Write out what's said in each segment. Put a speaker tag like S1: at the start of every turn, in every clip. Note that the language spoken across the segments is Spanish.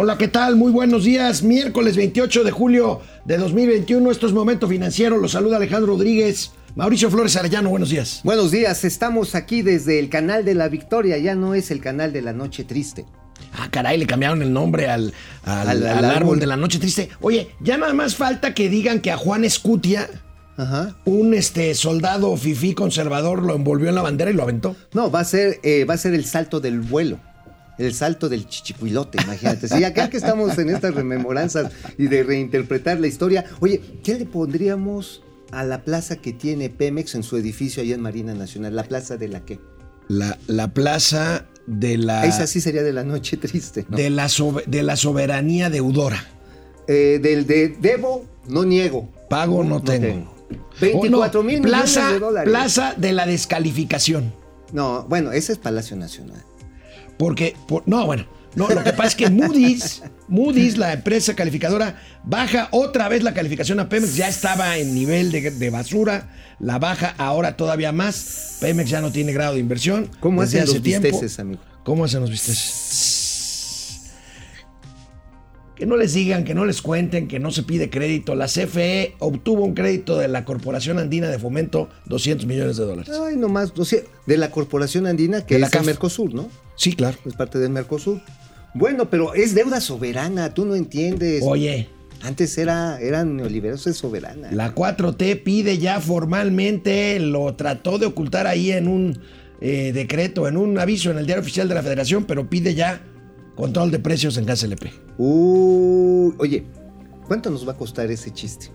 S1: Hola, ¿qué tal? Muy buenos días. Miércoles 28 de julio de 2021. Esto es Momento Financiero. Los saluda Alejandro Rodríguez. Mauricio Flores Arellano, buenos días.
S2: Buenos días, estamos aquí desde el canal de la Victoria, ya no es el canal de la Noche Triste.
S1: Ah, caray, le cambiaron el nombre al, al, al, al árbol de la Noche Triste. Oye, ya nada más falta que digan que a Juan Escutia,
S2: Ajá.
S1: un este, soldado fifí conservador, lo envolvió en la bandera y lo aventó.
S2: No, va a ser, eh, va a ser el salto del vuelo. El salto del chichicuilote, imagínate. Sí, acá que estamos en estas rememoranzas y de reinterpretar la historia. Oye, ¿qué le pondríamos a la plaza que tiene Pemex en su edificio allá en Marina Nacional? ¿La plaza de la qué?
S1: La, la plaza de la.
S2: Esa sí sería de la noche triste, ¿no?
S1: De, la sobe- de la soberanía deudora.
S2: Eh, del de debo, no niego.
S1: Pago no, tengo.
S2: tengo. 24
S1: Oh, no,
S2: mil
S1: plaza,
S2: millones de dólares.
S1: Plaza de la descalificación.
S2: No, bueno, ese es Palacio Nacional.
S1: Porque, por- no, bueno, no, lo que pasa es que Moody's, Moody's, la empresa calificadora, baja otra vez la calificación a Pemex. Ya estaba en nivel de, de basura, la baja ahora todavía más. Pemex ya no tiene grado de inversión.
S2: ¿Cómo hacen
S1: hace
S2: los
S1: tiempo.
S2: bisteces, amigo?
S1: ¿Cómo hacen los bisteces? Que no les digan, que no les cuenten, que no se pide crédito. La CFE obtuvo un crédito de la Corporación Andina de Fomento, 200 millones de dólares.
S2: Ay, nomás, o sea, de la Corporación Andina, que
S1: De la
S2: es el. Mercosur, ¿no?
S1: Sí, claro.
S2: Es parte del Mercosur. Bueno, pero es deuda soberana, tú no entiendes.
S1: Oye,
S2: Antes era, eran neoliberales, es soberana.
S1: La 4T pide ya formalmente, lo trató de ocultar ahí en un eh, decreto, en un aviso en el diario oficial de la Federación, pero pide ya control de precios en gas LP.
S2: Uy, oye, ¿cuánto nos va a costar ese chiste?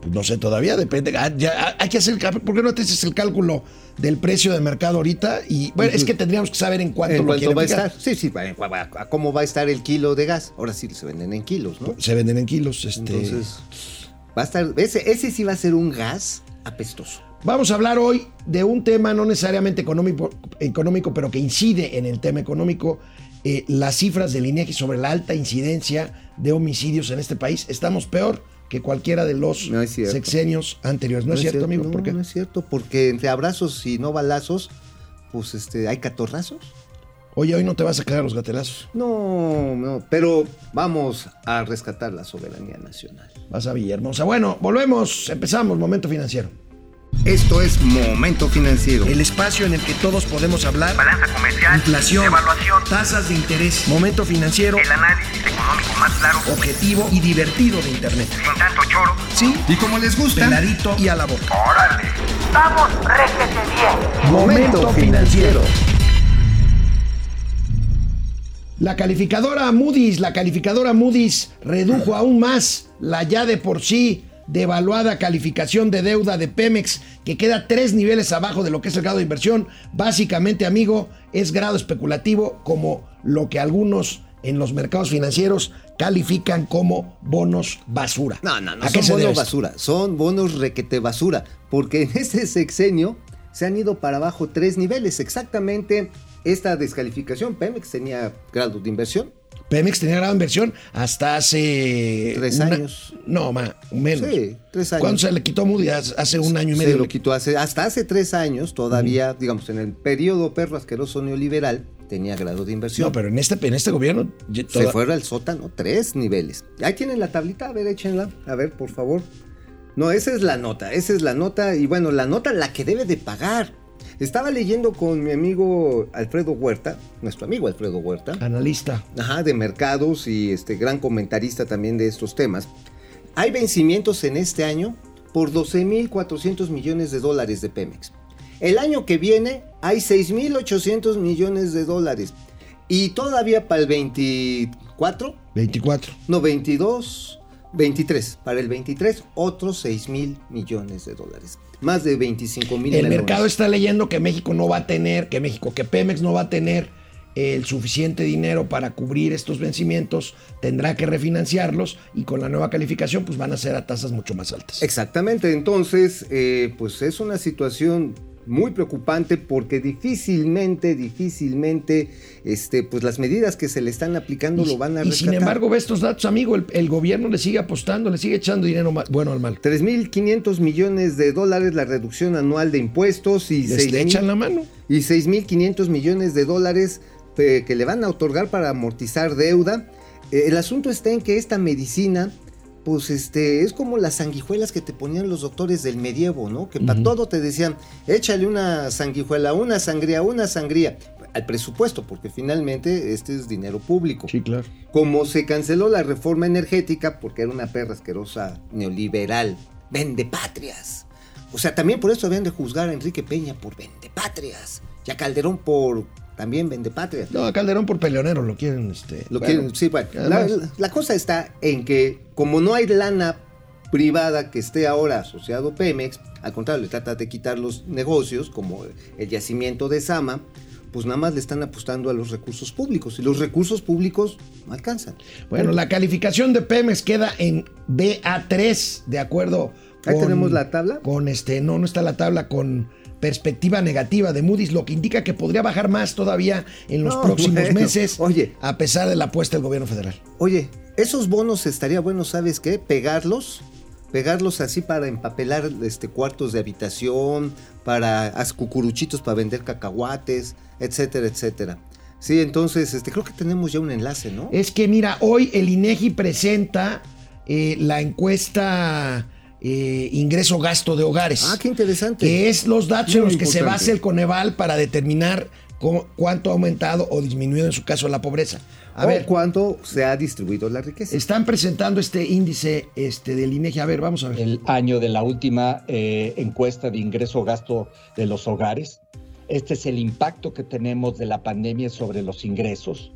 S1: Pues no sé todavía, depende. Ah, ya, ah, hay que hacer el cálculo. ¿Por qué no te haces el cálculo del precio de mercado ahorita? Y bueno, es que tendríamos que saber en cuánto
S2: ¿En
S1: lo
S2: cuánto va a estar? Sí, sí, va- ¿cómo va a estar el kilo de gas? Ahora sí se venden en kilos, ¿no?
S1: Se venden en kilos. Este...
S2: Entonces, va a estar, ese, ese sí va a ser un gas apestoso.
S1: Vamos a hablar hoy de un tema no necesariamente económico, económico pero que incide en el tema económico. Eh, las cifras del INEGI sobre la alta incidencia de homicidios en este país. Estamos peor que cualquiera de los
S2: No
S1: sexenios anteriores. ¿No, es cierto, amigo?
S2: No,
S1: ¿Por qué?
S2: no es cierto, porque entre abrazos y no balazos, pues este, hay catorrazos.
S1: Oye, hoy no te vas a quedar los gatelazos.
S2: No, no, pero vamos a rescatar la soberanía nacional.
S1: Vas a Villahermosa. Bueno, volvemos. Empezamos. Momento financiero.
S2: Esto es Momento Financiero.
S1: El espacio en el que todos podemos hablar.
S3: balanza comercial,
S1: Inflación,
S3: evaluación,
S1: tasas de interés, momento financiero,
S3: el análisis económico más claro,
S1: objetivo y divertido de Internet.
S3: sin tanto choro.
S1: Sí,
S2: Y como les gusta,
S1: peladito y a la boca.
S3: ¡Órale! ¡Vamos, réjete bien!
S2: Momento Financiero.
S1: La calificadora Moody's, la calificadora Moody's redujo aún más la ya de por sí devaluada calificación de deuda de Pemex, que queda tres niveles abajo de lo que es el grado de inversión. Básicamente, amigo, es grado especulativo como lo que algunos en los mercados financieros califican como bonos basura.
S2: No, no, no
S1: ¿A
S2: son bonos basura, son bonos requete basura, porque en este sexenio se han ido para abajo tres niveles. Exactamente esta descalificación, Pemex tenía grado de inversión.
S1: Pemex tenía grado de inversión hasta hace...
S2: Tres
S1: una-
S2: años.
S1: No, más, menos.
S2: Sí, tres años.
S1: ¿Cuándo se le quitó Moody's? Hace un año y medio.
S2: Se lo quitó hace, hasta hace tres años, todavía, digamos, en el periodo perro asqueroso neoliberal, tenía grado de inversión.
S1: No, pero en este, en este gobierno... ya
S2: Se
S1: toda-
S2: fuera al sótano, tres niveles. Ahí tienen la tablita, a ver, échenla. A ver, por favor. No, esa es la nota, esa es la nota. Y bueno, la nota la que debe de pagar. Estaba leyendo con mi amigo Alfredo Huerta, nuestro amigo Alfredo Huerta,
S1: Analista.
S2: ajá, de mercados y este gran comentarista también de estos temas. Hay vencimientos en este año por 12.400 millones de dólares de Pemex. El año que viene hay 6.800 millones de dólares. Y todavía para el 24,
S1: 24.
S2: no, 22, 23. Para el 23, otros 6 mil millones de dólares. Más de 25 mil
S1: El mercado está leyendo que México no va a tener, que México, que Pemex no va a tener el suficiente dinero para cubrir estos vencimientos, tendrá que refinanciarlos y con la nueva calificación pues van a ser a tasas mucho más altas.
S2: Exactamente, entonces, eh, pues es una situación muy preocupante porque difícilmente, difícilmente, este, pues las medidas que se le están aplicando lo van a
S1: y
S2: rescatar.
S1: sin embargo, ve estos datos, amigo, el, el gobierno le sigue apostando, le sigue echando dinero bueno al mal.
S2: 3.500 millones de dólares la reducción anual de impuestos y
S1: Les le
S2: 6,000
S1: echan la mano.
S2: y 6.500 millones de dólares eh, que le van a otorgar para amortizar deuda. Eh, El asunto está en que esta medicina, pues este, es como las sanguijuelas que te ponían los doctores del medievo, ¿no? Que para todo te decían, échale una sanguijuela, una sangría, una sangría, al presupuesto, porque finalmente este es dinero público.
S1: Sí, claro.
S2: Como se canceló la reforma energética, porque era una perra asquerosa neoliberal, vende patrias. O sea, también por eso habían de juzgar a Enrique Peña por vende patrias. Y a Calderón por también vende patrias.
S1: No, a Calderón por peleonero lo quieren. Este,
S2: Lo
S1: bueno,
S2: que, sí, bueno, la,
S1: además-
S2: la cosa está en que como no hay lana privada que esté ahora asociado a Pemex, al contrario, le trata de quitar los negocios como el yacimiento de Sama, pues nada más le están apostando a los recursos públicos y los recursos públicos no alcanzan.
S1: Bueno, la calificación de Pemex queda en BA3, de acuerdo
S2: Ahí tenemos la tabla.
S1: Con este, no, no está la tabla con perspectiva negativa de Moody's, lo que indica que podría bajar más todavía en los
S2: No,
S1: próximos
S2: bueno,
S1: meses,
S2: oye.
S1: a pesar de la apuesta del gobierno federal.
S2: Oye, esos bonos estaría bueno, ¿sabes qué? Pegarlos, pegarlos así para empapelar este cuartos de habitación, para haz cucuruchitos para vender cacahuates, etcétera, etcétera. Sí, entonces, este, creo que tenemos ya un enlace, ¿no?
S1: Es que mira, hoy el INEGI presenta eh, la encuesta eh, ingreso-gasto de hogares.
S2: Ah, qué interesante.
S1: que es los datos
S2: Muy
S1: en los que se basa el Coneval para determinar cómo- cuánto ha aumentado o disminuido en su caso la pobreza. A
S2: o
S1: ver,
S2: cuánto se ha distribuido la riqueza.
S1: están presentando este índice este, del INEGI. A ver, vamos a ver.
S4: el año de la última eh, encuesta de ingreso-gasto de los hogares. Este es el impacto que tenemos de la pandemia sobre los ingresos.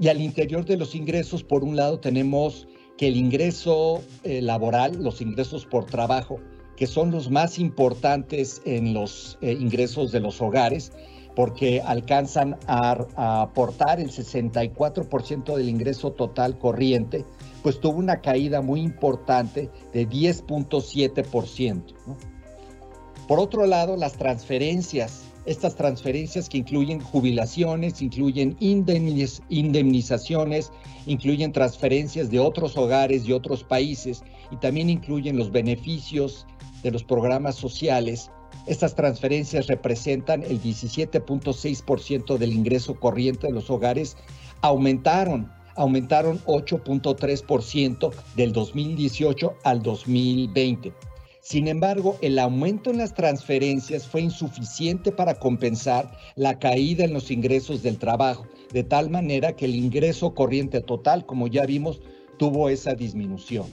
S4: Y al interior de los ingresos, por un lado, tenemos que el ingreso eh, laboral, los ingresos por trabajo, que son los más importantes en los eh, ingresos de los hogares, porque alcanzan a, aportar el 64% del ingreso total corriente, pues tuvo una caída muy importante de 10.7%. ¿no? Por otro lado, las transferencias, estas transferencias que incluyen jubilaciones, incluyen indemniz- indemnizaciones, incluyen transferencias de otros hogares y otros países y también incluyen los beneficios de los programas sociales. Estas transferencias representan el 17.6% del ingreso corriente de los hogares, aumentaron, aumentaron 8.3% del 2018 al 2020. Sin embargo, el aumento en las transferencias fue insuficiente para compensar la caída en los ingresos del trabajo, de tal manera que el ingreso corriente total, como ya vimos, tuvo esa disminución.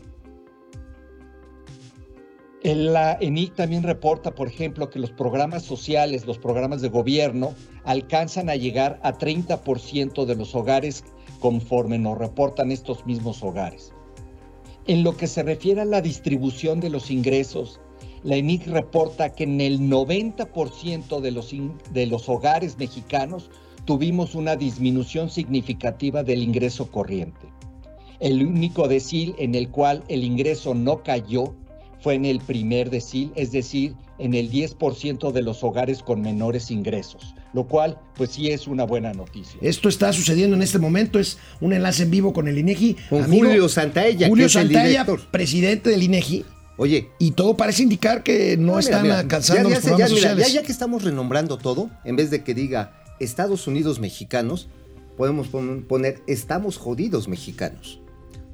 S4: La ENIC también reporta, por ejemplo, que los programas sociales, los programas de gobierno, alcanzan a llegar a 30% de los hogares conforme nos reportan estos mismos hogares. En lo que se refiere a la distribución de los ingresos, la ENIC reporta que en el 90% de los, hogares mexicanos tuvimos una disminución significativa del ingreso corriente. El único decil en el cual el ingreso no cayó fue en el primer decil, es decir, en el 10% de los hogares con menores ingresos, lo cual pues sí es una buena noticia.
S1: Esto está sucediendo en este momento, es un enlace en vivo con el INEGI.
S2: Con Julio Santaella,
S1: Julio
S2: que es el
S1: Santaella,
S2: director.
S1: presidente del INEGI,
S2: Oye,
S1: y todo parece indicar que no,
S2: mira,
S1: están
S2: mira,
S1: alcanzando
S2: ya- ya
S1: los
S2: se- ya,
S1: programas
S2: mira,
S1: sociales.
S2: ya- ya que estamos renombrando todo, en vez de que diga Estados Unidos mexicanos, podemos pon- poner estamos jodidos mexicanos.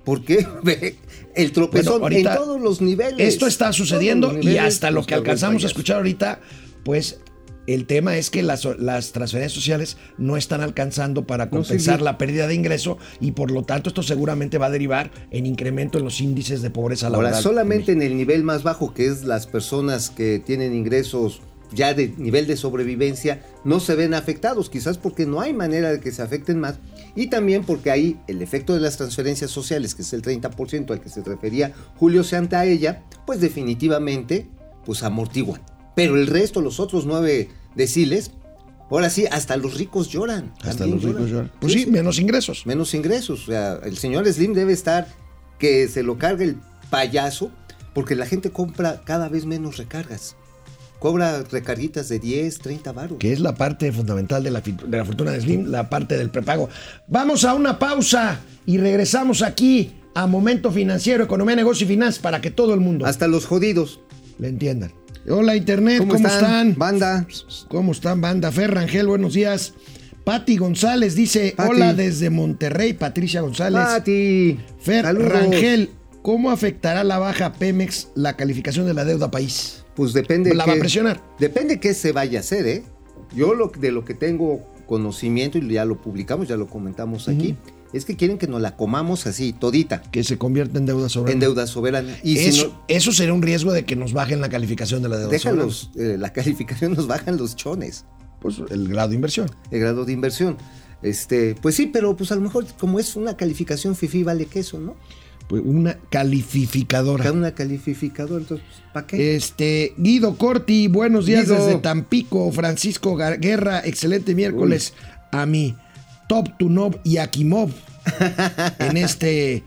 S2: ¿Por qué? Ve, El tropezón
S1: Bueno, ahorita
S2: en todos los niveles.
S1: Esto está sucediendo y hasta lo que alcanzamos a escuchar ahorita, pues el tema es que las, las transferencias sociales no están alcanzando para
S2: No
S1: compensar la pérdida de ingreso y por lo tanto esto seguramente va a derivar en incremento en los índices de pobreza laboral.
S2: Ahora, solamente en el nivel más bajo, que es las personas que tienen ingresos ya de nivel de sobrevivencia, no se ven afectados, quizás porque no hay manera de que se afecten más, y también porque ahí el efecto de las transferencias sociales, que es el 30% al que se refería Julio Santaella, pues definitivamente pues amortiguan. Pero el resto, los otros nueve deciles, ahora sí, hasta los ricos lloran.
S1: Hasta los ricos lloran. Pues sí, menos ingresos.
S2: menos ingresos. O sea, el señor Slim debe estar que se lo cargue el payaso porque la gente compra cada vez menos recargas. Cobra recarguitas de 10, 30 baros.
S1: que es la parte fundamental de la, de la fortuna de Slim, la parte del prepago. Vamos a una pausa y regresamos aquí a Momento Financiero, Economía, Negocio y Finanzas para que todo el mundo
S2: Hasta los jodidos.
S1: le entiendan. Hola Internet, ¿cómo,
S2: ¿Cómo,
S1: están?
S2: Banda.
S1: ¿Cómo están, banda? Fer Rangel, buenos días. Pati González dice,
S2: Pati.
S1: hola desde Monterrey, Patricia González.
S2: Pati.
S1: Fer
S2: saludos.
S1: Rangel, ¿cómo afectará la baja Pemex la calificación de la deuda país?
S2: Pues depende.
S1: La va a presionar.
S2: Depende qué se vaya a hacer, ¿eh? Yo lo, de lo que tengo conocimiento, y ya lo publicamos, ya lo comentamos aquí, es que quieren que nos la comamos así, todita,
S1: Que se convierta en deuda soberana.
S2: en deuda soberana. Y si
S1: eso,
S2: no,
S1: eso sería un riesgo de que nos bajen la calificación de la deuda
S2: déjalos, eh, la calificación nos bajan los chones,
S1: soberana. Pues el grado de inversión.
S2: el grado de inversión. Este, pues sí, pero pues a lo mejor como es una calificación FIFI vale queso, ¿no?
S1: Pues una calificadora.
S2: Una calificadora, entonces, ¿para qué?
S1: Este, Guido Corti, buenos días
S2: Guido.
S1: desde Tampico. Francisco Guerra, excelente miércoles a mi Top Tunov y Akimov en este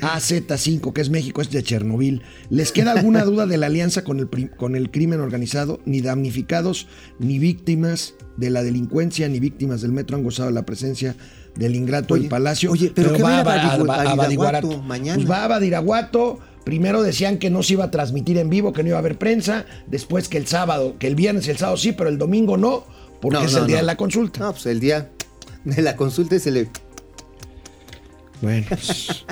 S1: AZ5, que es México, es de Chernobyl. ¿Les queda alguna duda de la alianza con el, con el crimen organizado? Ni damnificados, ni víctimas de la delincuencia, ni víctimas del metro han gozado de la presencia del ingrato
S2: Oye,
S1: del palacio.
S2: oye, pero ¿qué va a. Badiraguato mañana?
S1: Pues va a Badiraguato. Primero decían que no se iba a transmitir en vivo, que no iba a haber prensa. Después que el sábado, que el viernes y el sábado sí, pero el domingo no, porque
S2: No,
S1: es
S2: no,
S1: el día
S2: no.
S1: de la consulta.
S2: No, pues el día de la consulta se le...
S1: Bueno,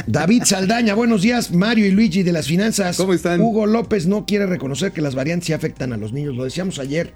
S1: David Saldaña, buenos días. Mario y Luigi de las finanzas.
S2: ¿Cómo están?
S1: Hugo López no quiere reconocer que las variantes sí afectan a los niños. Lo decíamos ayer.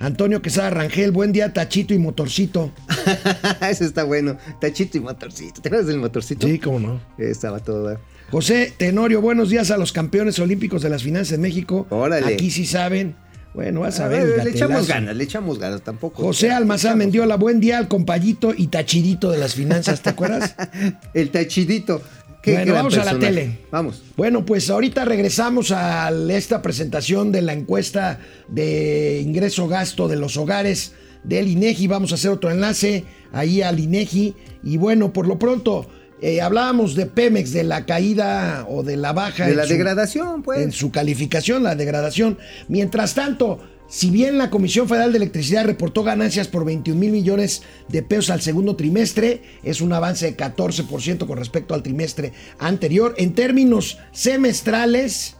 S1: Antonio Quesada Rangel, buen día, Tachito y Motorcito.
S2: Ese está bueno. Tachito y motorcito. ¿Te acuerdas del motorcito?
S1: Sí, cómo no.
S2: Estaba todo.
S1: José Tenorio, buenos días a los campeones olímpicos de las finanzas en México.
S2: Órale.
S1: Aquí sí saben. Bueno, vas a, ver.
S2: le echamos ganas, le echamos ganas tampoco.
S1: José Almazán Mendiola, buen día al compayito y tachidito de las finanzas, ¿te acuerdas?
S2: El tachidito. Qué
S1: Bueno, vamos a la tele.
S2: Vamos.
S1: Bueno, pues ahorita regresamos a esta presentación de la encuesta de ingreso-gasto de los hogares del INEGI. Vamos a hacer otro enlace ahí al INEGI. Y bueno, por lo pronto, eh, hablábamos de Pemex, de la caída o de la baja.
S2: De la
S1: su-
S2: degradación, pues.
S1: en su calificación, la degradación. Mientras tanto, si bien la Comisión Federal de Electricidad reportó ganancias por 21 mil millones de pesos al segundo trimestre, es un avance de 14% con respecto al trimestre anterior. En términos semestrales,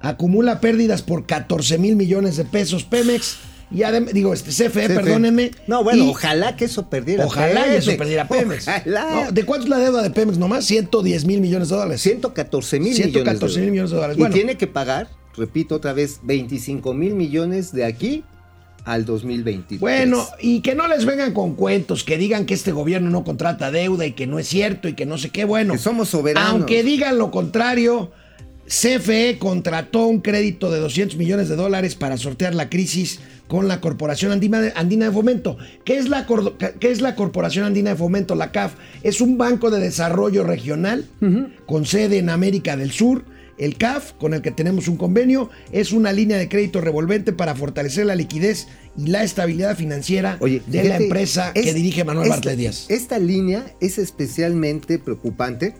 S1: acumula pérdidas por 14 mil millones de pesos Pemex. Y además, digo, este CFE,
S2: CFE.
S1: perdónenme.
S2: No, bueno,
S1: y-
S2: ojalá que eso perdiera.
S1: Ojalá y eso perdiera Pemex.
S2: Ojalá.
S1: No, ¿De cuánto es la deuda de Pemex nomás? 110 mil millones de dólares.
S2: 114 mil
S1: 114 mil millones de dólares.
S2: Y tiene que pagar, repito otra vez, 25 mil millones de aquí al 2023.
S1: Bueno, y que no les vengan con cuentos, que digan que este gobierno no contrata deuda y que no es cierto y que no sé qué. Bueno,
S2: Que somos soberanos.
S1: Aunque digan lo contrario, CFE contrató un crédito de 200 millones de dólares para sortear la crisis con la Corporación Andina de, Andina de Fomento. ¿Qué es, la, qué es la Corporación Andina de Fomento? La CAF es un banco de desarrollo regional con sede en América del Sur. El CAF, con el que tenemos un convenio, es una línea de crédito revolvente para fortalecer la liquidez y la estabilidad financiera
S2: Oye,
S1: de la empresa que dirige Manuel
S2: esta-
S1: Bartlett Díaz.
S2: Esta línea es especialmente preocupante.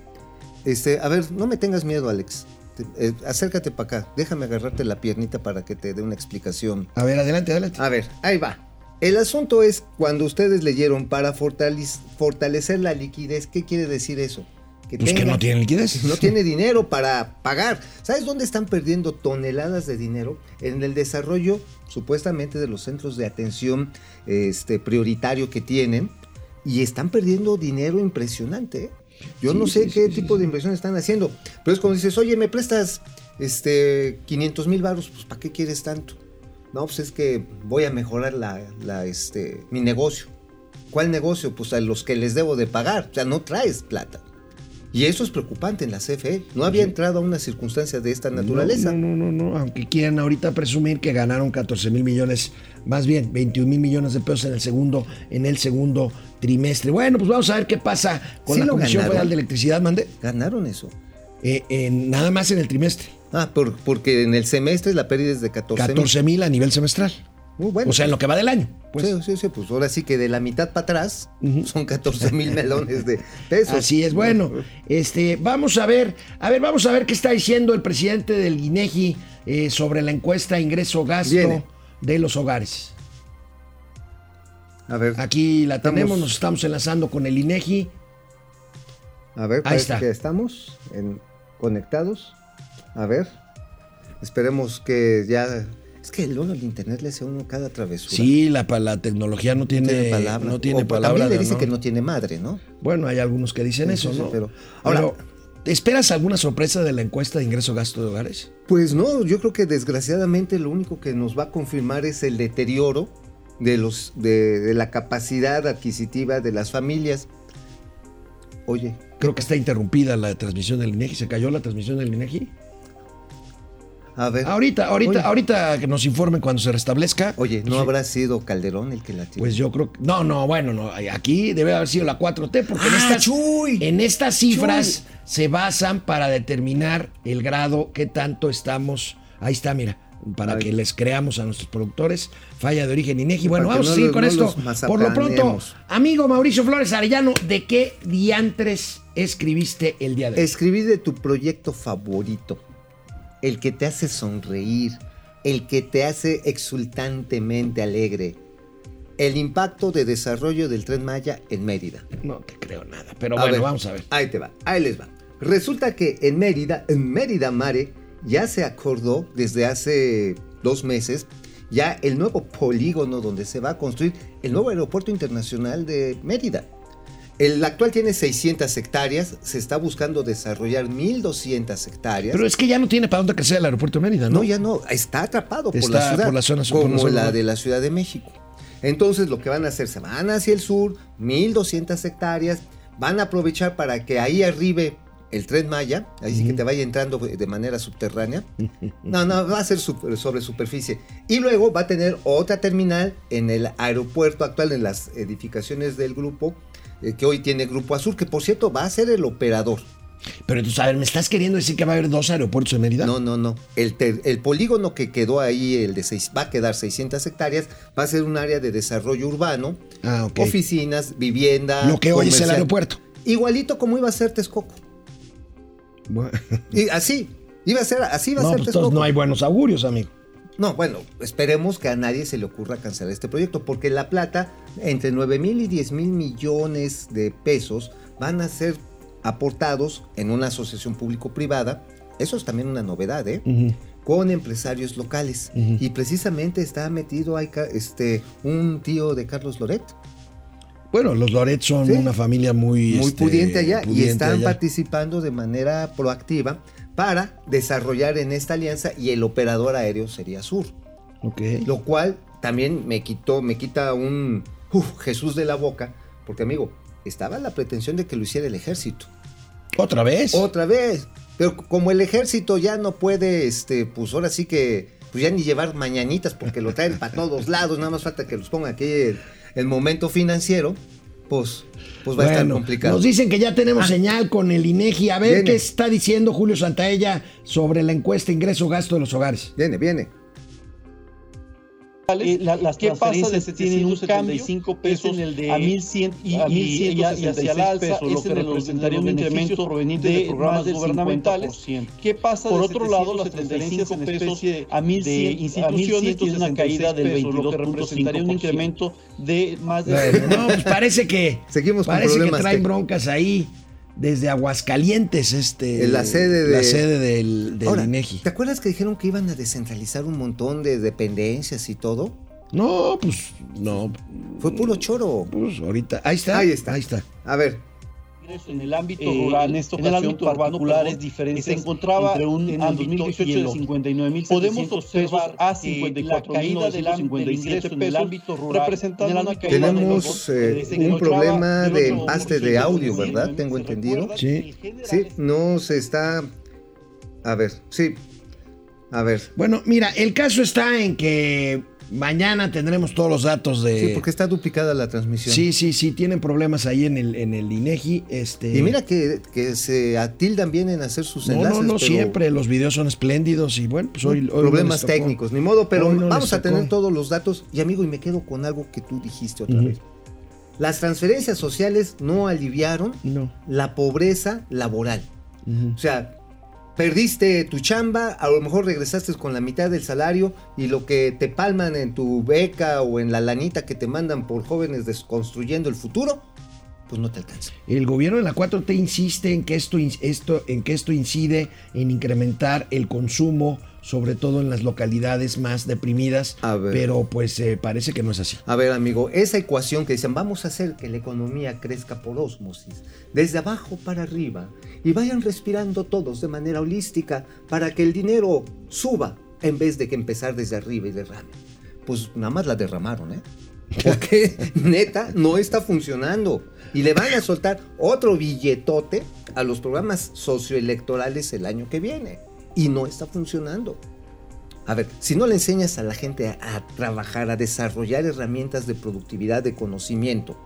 S2: Este, a ver, no me tengas miedo, Alex. Te- eh, acércate para acá. Déjame agarrarte la piernita para que te dé una explicación.
S1: A ver, adelante, adelante.
S2: A ver, ahí va. El asunto es cuando ustedes leyeron para fortalec- fortalecer la liquidez, ¿qué quiere decir eso?
S1: pues que no tienen liquidez.
S2: no tiene dinero para pagar. ¿Sabes dónde están perdiendo toneladas de dinero? En el desarrollo supuestamente de los centros de atención este, prioritario que tienen y están perdiendo dinero impresionante. ¿eh? Yo
S1: Sí,
S2: no sé
S1: sí,
S2: qué
S1: sí,
S2: tipo de inversión están haciendo, pero es como dices, oye, me prestas este 500 mil baros, pues ¿para qué quieres tanto? No, pues es que voy a mejorar la, la, este, mi negocio. ¿Cuál negocio? Pues a los que les debo de pagar. O sea, no traes plata. Y eso es preocupante en la CFE. No había entrado a una circunstancia de esta naturaleza.
S1: No, no, no, no, aunque quieran ahorita presumir que ganaron 14 mil millones, más bien 21 mil millones de pesos en el segundo, en el segundo trimestre. Bueno, pues vamos a ver qué pasa con
S2: Sí
S1: la Comisión. Federal de Electricidad, mande.
S2: Ganaron eso.
S1: Eh, nada más en el trimestre.
S2: Ah, por- porque en el semestre la pérdida es de 14 mil.
S1: 14 mil a nivel semestral.
S2: Muy bueno.
S1: o sea, en lo que va del año. Pues.
S2: sí, sí, sí, pues ahora sí que de la mitad para atrás son 14 mil melones de pesos.
S1: Así es, bueno, este, vamos a ver, a ver, vamos a ver qué está diciendo el presidente del INEGI eh, sobre la encuesta ingreso-gasto de los hogares.
S2: A ver,
S1: Aquí la
S2: Estamos-
S1: tenemos, nos estamos enlazando con el INEGI.
S2: a ver,
S1: Ahí está.
S2: que estamos en- conectados. A ver, esperemos que ya... Es que luego el internet le hace uno cada travesura.
S1: Sí, la, la tecnología no tiene,
S2: tiene palabra.
S1: no tiene
S2: O
S1: palabra.
S2: También le dice que no tiene madre, ¿no?
S1: Bueno, hay algunos que dicen
S2: Sí,
S1: eso, ¿no?
S2: pero-
S1: Ahora,
S2: ahora-
S1: ¿esperas alguna sorpresa de la encuesta de ingreso-gasto de hogares?
S2: Pues no, yo creo que desgraciadamente lo único que nos va a confirmar es el deterioro de, los, de, de la capacidad adquisitiva de las familias. Oye,
S1: Creo que está interrumpida la transmisión del INEGI. ¿Se cayó la transmisión del INEGI?
S2: A ver.
S1: Ahorita, ahorita,
S2: Oye.
S1: ahorita que nos informen cuando se restablezca.
S2: Oye, ¿no
S1: Sí.
S2: habrá sido Calderón el que la tiró?
S1: Pues yo creo que. No, no, bueno, no. Aquí debe haber sido la 4T, porque en,
S2: ¡Ah,
S1: estas,
S2: Chuy!
S1: en estas cifras se basan para determinar el grado que tanto estamos. Ahí está, mira. Para
S2: Ay.
S1: que les creamos a nuestros productores. Falla de origen INEGI. Bueno,
S2: Para
S1: vamos a
S2: no
S1: seguir con
S2: no
S1: esto. Por lo pronto, amigo Mauricio Flores Arellano, ¿de qué diantres escribiste el día de hoy?
S2: Escribir de tu proyecto favorito, el que te hace sonreír, el que te hace exultantemente alegre, el impacto de desarrollo del tren Maya en Mérida.
S1: No te creo nada. Pero
S2: A
S1: bueno,
S2: ver,
S1: vamos a ver.
S2: Ahí te va, ahí les va. Resulta que en Mérida, en Mérida Mare, ya se acordó desde hace dos meses ya el nuevo polígono donde se va a construir el nuevo aeropuerto internacional de Mérida. El actual tiene 600 hectáreas, se está buscando desarrollar 1200 hectáreas.
S1: Pero es que ya no tiene para dónde crecer el aeropuerto de Mérida, ¿no?
S2: No, ya no, está atrapado por
S1: Está
S2: la ciudad.
S1: por la zona por
S2: como
S1: la
S2: de la Ciudad de México. Entonces lo que van a hacer, se van hacia el sur, 1200 hectáreas, van a aprovechar para que ahí arribe el tren Maya, ahí sí que te vaya entrando de manera subterránea. No, no, va a ser super- sobre superficie. Y luego va a tener otra terminal en el aeropuerto actual, en las edificaciones del grupo, eh, que hoy tiene Grupo Azul, que por cierto va a ser el operador.
S1: Pero entonces, a ver, ¿me estás queriendo decir que va a haber dos aeropuertos en Mérida?
S2: No, no, no. El, ter- el polígono que quedó ahí, el de seis, va a quedar 600 hectáreas, va a ser un área de desarrollo urbano,
S1: Ah, ok.
S2: oficinas, vivienda.
S1: Lo que hoy es el aeropuerto.
S2: Igualito como iba a ser Texcoco.
S1: Bueno,
S2: Y así, iba a ser, así va a ser
S1: pues
S2: Texcoco.
S1: no hay buenos augurios, amigo.
S2: No, bueno, esperemos que a nadie se le ocurra cancelar este proyecto, porque La Plata, entre 9 mil y 10 mil millones de pesos van a ser aportados en una asociación público-privada. Eso es también una novedad, ¿eh? Con empresarios locales. Y precisamente está metido ahí este, un tío de Carlos Loret,
S1: Bueno, los Loret son
S2: Sí.
S1: una familia muy...
S2: muy
S1: este,
S2: pudiente allá, y están
S1: allá.
S2: participando de manera proactiva para desarrollar en esta alianza y el operador aéreo sería Sur.
S1: Ok.
S2: Lo cual también me quitó, me quita un uf, Jesús de la boca, porque amigo, estaba la pretensión de que lo hiciera el ejército.
S1: ¿Otra vez?
S2: Otra vez. Pero como el ejército ya no puede, este, pues ahora sí que, pues ya ni llevar mañanitas porque lo traen para todos lados, nada más falta que los ponga aquí el, el momento financiero, pues, pues va a estar
S1: Bueno,
S2: complicado.
S1: Nos dicen que ya tenemos señal con el INEGI. A ver
S2: Viene.
S1: qué está diciendo Julio Santaella sobre la encuesta ingreso-gasto de los hogares.
S2: Viene, viene.
S5: Eh, la- las
S6: ¿Qué pasa de
S5: transferencias tienen un cambio
S6: 775
S5: pesos
S6: pesos
S5: en el de
S6: a 1100
S5: y,
S6: a
S5: y, hacia el alza
S6: pesos, lo
S5: es
S6: que
S5: en el-
S6: representaría
S5: en
S6: un
S5: los
S6: incremento proveniente de programas
S5: más del
S6: gubernamentales.
S5: 50%.
S6: ¿Qué pasa
S5: Por
S6: de
S5: otro lado, las
S6: 775
S5: transferencias en
S6: pesos
S5: especie
S6: a 1100
S5: de instituciones tienen una caída del
S6: pesos, lo que representaría un
S5: 22.5%.
S6: incremento de más de
S1: Bueno, no, pues parece que...
S2: Seguimos con
S1: Parece que traen
S2: técnicos.
S1: broncas ahí desde Aguascalientes, este...
S2: La sede de-
S1: La sede del, del
S2: Ahora,
S1: INEGI.
S2: ¿te acuerdas que dijeron que iban a descentralizar un montón de dependencias y todo?
S1: No, pues, no.
S2: Fue puro choro.
S1: Pues ahorita, ahí está.
S2: Ahí está.
S1: Ahí está.
S2: A ver,
S6: en el ámbito
S5: Eh,
S6: rural,
S5: en esta
S6: en el ámbito
S5: diferencias
S6: se encontraba
S5: entre un
S6: en el
S5: ámbito
S6: 2018
S5: y el
S6: de
S5: otro.
S6: 59.700
S5: Podemos observar
S6: a
S5: a
S6: 54
S5: la caída del, ingreso en el ámbito rural
S6: representando
S5: en el ámbito
S2: tenemos eh, un problema de
S6: 8%,
S2: empaste de audio. ¿verdad? Tengo
S6: ¿Se
S2: entendido.
S1: Sí.
S2: Sí, no se está... A ver, sí. A ver.
S1: Bueno, mira, el caso está en que mañana tendremos todos los datos de...
S2: Sí, porque está duplicada la transmisión.
S1: Sí, sí, sí, tienen problemas ahí en el, en el INEGI. Este...
S2: Y mira que, que se atildan bien en hacer sus
S1: No,
S2: enlaces.
S1: no, no,
S2: pero
S1: siempre. Los videos son espléndidos y bueno, pues hoy...
S2: problemas técnicos, ni modo, pero
S1: no
S2: vamos a tener todos los datos. Y amigo, y me quedo con algo que tú dijiste otra vez. Las transferencias sociales no aliviaron
S1: No.
S2: la pobreza laboral. O sea, perdiste tu chamba, a lo mejor regresaste con la mitad del salario y lo que te palman en tu beca o en la lanita que te mandan por jóvenes desconstruyendo el futuro, pues no te alcanza.
S1: El gobierno de la 4T insiste en que esto, esto, en que esto incide en incrementar el consumo sobre todo en las localidades más deprimidas, pero pues eh, parece que no es así.
S2: A ver, amigo, esa ecuación que dicen, vamos a hacer que la economía crezca por ósmosis, desde abajo para arriba, y vayan respirando todos de manera holística para que el dinero suba en vez de que empezar desde arriba y derrame. Pues nada más la derramaron, ¿eh? Porque neta no está funcionando. Y le van a soltar otro billetote a los programas socioelectorales el año que viene. Y no está funcionando. A ver, si no le enseñas a la gente a, a trabajar, a desarrollar herramientas de productividad, de conocimiento,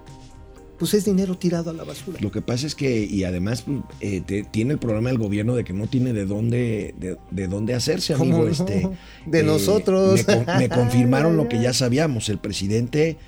S2: pues es dinero tirado a la basura.
S1: Lo que pasa es que, y además eh, te- tiene el problema el gobierno de que no tiene de dónde, de, de dónde hacerse,
S2: ¿Cómo
S1: amigo.
S2: no?
S1: Este,
S2: De nosotros.
S1: Me, con- me confirmaron lo que ya sabíamos. El presidente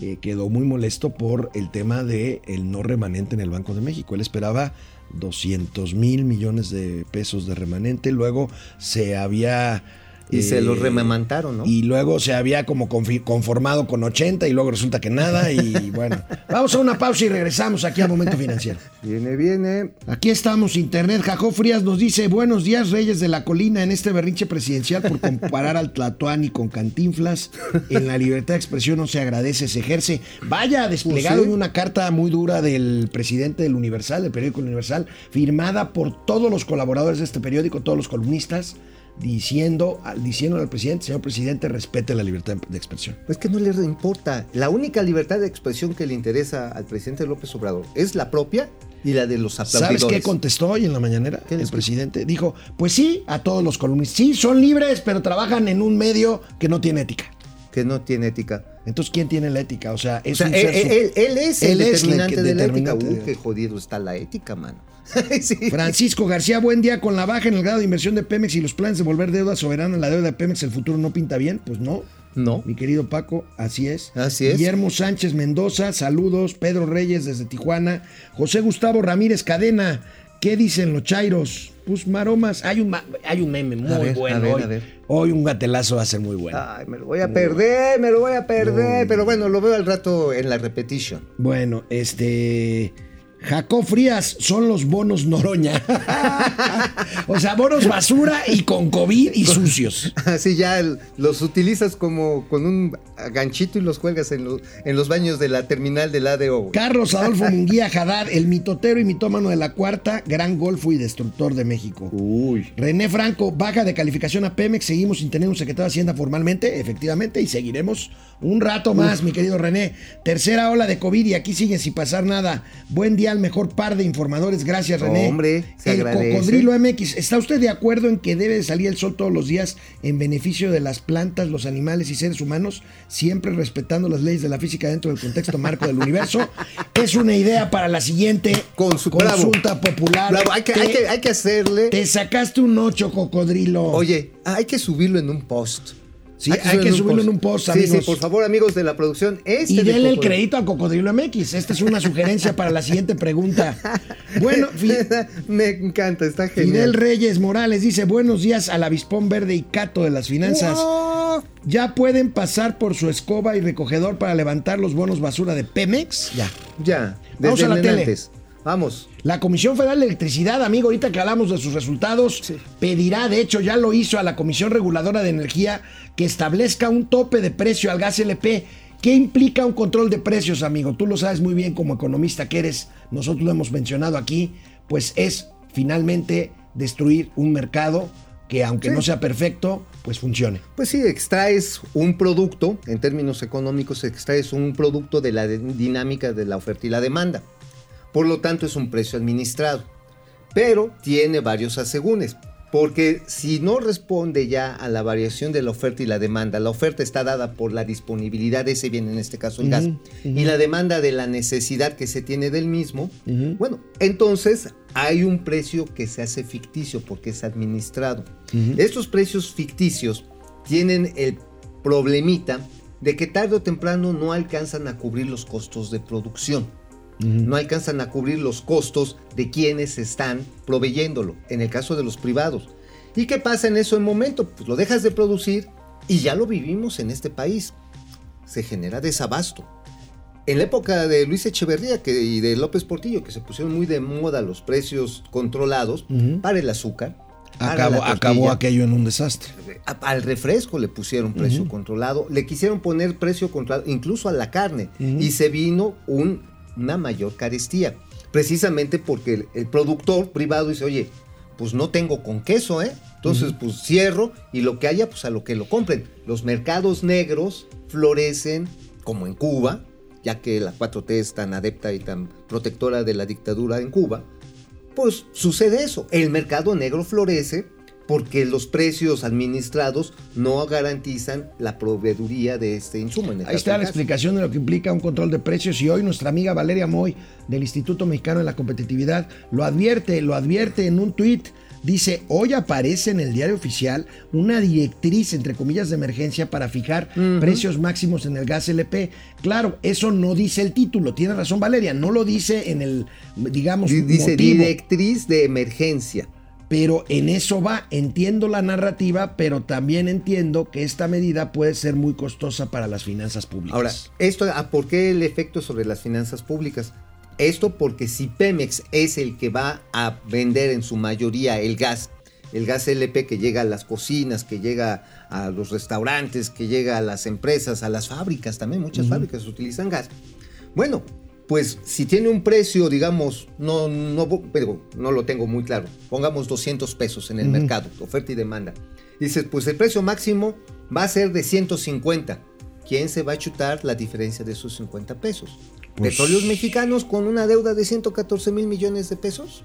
S1: eh, quedó muy molesto por el tema de el no remanente en el Banco de México. Él esperaba 200 mil millones de pesos de remanente. Luego se había...
S2: Y se
S1: eh,
S2: los remamantaron, ¿no?
S1: Y luego se había como conformado con 80 y luego resulta que nada. Y bueno, vamos a una pausa y regresamos aquí a Momento Financiero.
S2: Viene, viene.
S1: Aquí estamos, Internet. Jajó Frías nos dice, buenos días, Reyes de la Colina, en este berrinche presidencial por comparar al Tlatuani con Cantinflas. En la libertad de expresión no se agradece, se ejerce. Vaya, desplegado
S2: Pues sí.
S1: en una carta muy dura del presidente del Universal, del periódico Universal, firmada por todos los colaboradores de este periódico, todos los columnistas, diciendo, al- diciendo al presidente, señor presidente, respete la libertad de expresión.
S2: Es que no le importa. La única libertad de expresión que le interesa al presidente López Obrador es la propia y la de los aplaudidores.
S1: ¿Sabes qué contestó hoy en la mañanera?
S2: ¿Qué
S1: el presidente dijo, pues sí, a todos los columnistas. Sí, son libres, pero trabajan en un medio que no tiene ética.
S2: Que no tiene ética.
S1: Entonces, ¿quién tiene la ética? O sea,
S2: O
S1: es
S2: sea,
S1: un
S2: él,
S1: ser su-
S2: él- él es el
S1: Él es el
S2: determinante
S1: que-
S2: de la ética. qué jodido está la ética, mano. Sí.
S1: Francisco García, buen día. Con la baja en el grado de inversión de Pemex y los planes de volver deuda soberana, la deuda de Pemex, el futuro no pinta bien. Pues no,
S2: No.
S1: mi querido Paco, así es.
S2: Así es.
S1: Guillermo Sánchez Mendoza, saludos. Pedro Reyes desde Tijuana. José Gustavo Ramírez Cadena, ¿qué dicen los chairos? Pues maromas. Hay un, hay un meme muy
S2: ver,
S1: bueno
S2: a ver,
S1: hoy.
S2: a ver.
S1: Hoy un gatelazo va a ser muy bueno.
S2: Ay, me lo voy a perder, me lo voy a perder. Pero bueno, lo veo al rato en la repetición.
S1: Bueno, este. Jacob Frías son los bonos Noroña. o sea, bonos basura y con COVID y sucios.
S2: Así ya el- los utilizas como con un ganchito y los cuelgas en, lo- en los baños de la terminal del ADO.
S1: Carlos Adolfo Munguía Haddad, el mitotero y mitómano de la cuarta, gran golfo y destructor de México.
S2: Uy.
S1: René Franco, baja de calificación a Pemex, seguimos sin tener un secretario de Hacienda formalmente, efectivamente, y seguiremos un rato más, mi querido René. Tercera ola de COVID y aquí siguen sin pasar nada. Buen día al mejor par de informadores, gracias René.
S2: Hombre, se
S1: el
S2: agradece.
S1: Cocodrilo MX, ¿está usted de acuerdo en que debe de salir el sol todos los días en beneficio de las plantas, los animales y seres humanos, siempre respetando las leyes de la física dentro del contexto marco del universo? Es una idea para la siguiente
S2: Con su-
S1: consulta popular.
S2: Bravo, hay que,
S1: Te-
S2: hay que, hay que hacerle.
S1: te sacaste un 8, cocodrilo.
S2: Oye, hay que subirlo en un post.
S1: Sí, hay que subirlo en un post,
S2: Sí,
S1: amigos.
S2: sí, por favor, amigos de la producción. Este
S1: y
S2: de
S1: denle el crédito al Cocodrilo MX. Esta es una sugerencia para la siguiente pregunta. Bueno,
S2: Me encanta, está
S1: Fidel
S2: genial.
S1: Reyes Morales dice: Buenos días al avispón verde y cato de las finanzas.
S2: ¡Wow!
S1: ¿Ya pueden pasar por su escoba y recogedor para levantar los bonos basura de Pemex? Ya.
S2: Ya,
S1: Vamos a la tele.
S2: antes. Vamos.
S1: La Comisión Federal de Electricidad, amigo, ahorita que hablamos de sus resultados, pedirá, de hecho ya lo hizo a la Comisión Reguladora de Energía, que establezca un tope de precio al gas LP. ¿Qué implica un control de precios, amigo? Tú lo sabes muy bien como economista que eres, nosotros lo hemos mencionado aquí, pues es finalmente destruir un mercado que aunque
S2: Sí.
S1: no sea perfecto, pues funcione.
S2: Pues sí, extraes un producto, en términos económicos, extraes un producto de la dinámica de la oferta y la demanda. Por lo tanto, es un precio administrado. Pero tiene varios asegúnes. Porque si no responde ya a la variación de la oferta y la demanda, la oferta está dada por la disponibilidad de ese bien, en este caso el gas, y la demanda de la necesidad que se tiene del mismo, bueno, entonces hay un precio que se hace ficticio porque es administrado. Estos precios ficticios tienen el problemita de que tarde o temprano no alcanzan a cubrir los costos de producción. No alcanzan a cubrir los costos de quienes están proveyéndolo, en el caso de los privados. ¿Y qué pasa en ese momento? Pues lo dejas de producir y ya lo vivimos en este país. Se genera desabasto. En la época de Luis Echeverría que, y de López Portillo, que se pusieron muy de moda los precios controlados para el azúcar,
S1: Acabó, acabó aquello en un desastre.
S2: Al refresco le pusieron precio controlado, le quisieron poner precio controlado incluso a la carne y se vino un- una mayor carestía, precisamente porque el, el productor privado dice, oye, pues no tengo con queso, ¿eh? Entonces, pues cierro y lo que haya, pues a lo que lo compren. Los mercados negros florecen como en Cuba, ya que la 4T es tan adepta y tan protectora de la dictadura en Cuba, pues sucede eso. El mercado negro florece porque los precios administrados no garantizan la proveeduría de este insumo. en
S1: Ahí está la explicación de lo que implica un control de precios y hoy nuestra amiga Valeria Moy del Instituto Mexicano de la Competitividad lo advierte, lo advierte en un tuit. Dice, hoy aparece en el diario oficial una directriz, entre comillas, de emergencia para fijar precios máximos en el gas LP. Claro, eso no dice el título, tiene razón Valeria, no lo dice en el, digamos,
S2: Di- Dice
S1: motivo.
S2: directriz de emergencia.
S1: Pero en eso va, entiendo la narrativa, pero también entiendo que esta medida puede ser muy costosa para las finanzas públicas.
S2: Ahora, esto, ¿a ¿por qué el efecto sobre las finanzas públicas? Esto porque si Pemex es el que va a vender en su mayoría el gas, el gas LP que llega a las cocinas, que llega a los restaurantes, que llega a las empresas, a las fábricas, también muchas fábricas utilizan gas. Bueno, pues si tiene un precio, digamos, no, no, pero no lo tengo muy claro, pongamos 200 pesos en el mercado, oferta y demanda. Dices, pues el precio máximo va a ser de 150. ¿Quién se va a chutar la diferencia de esos 50 pesos?
S1: Pues-
S2: ¿Petróleos mexicanos con una deuda de 114 mil millones de pesos?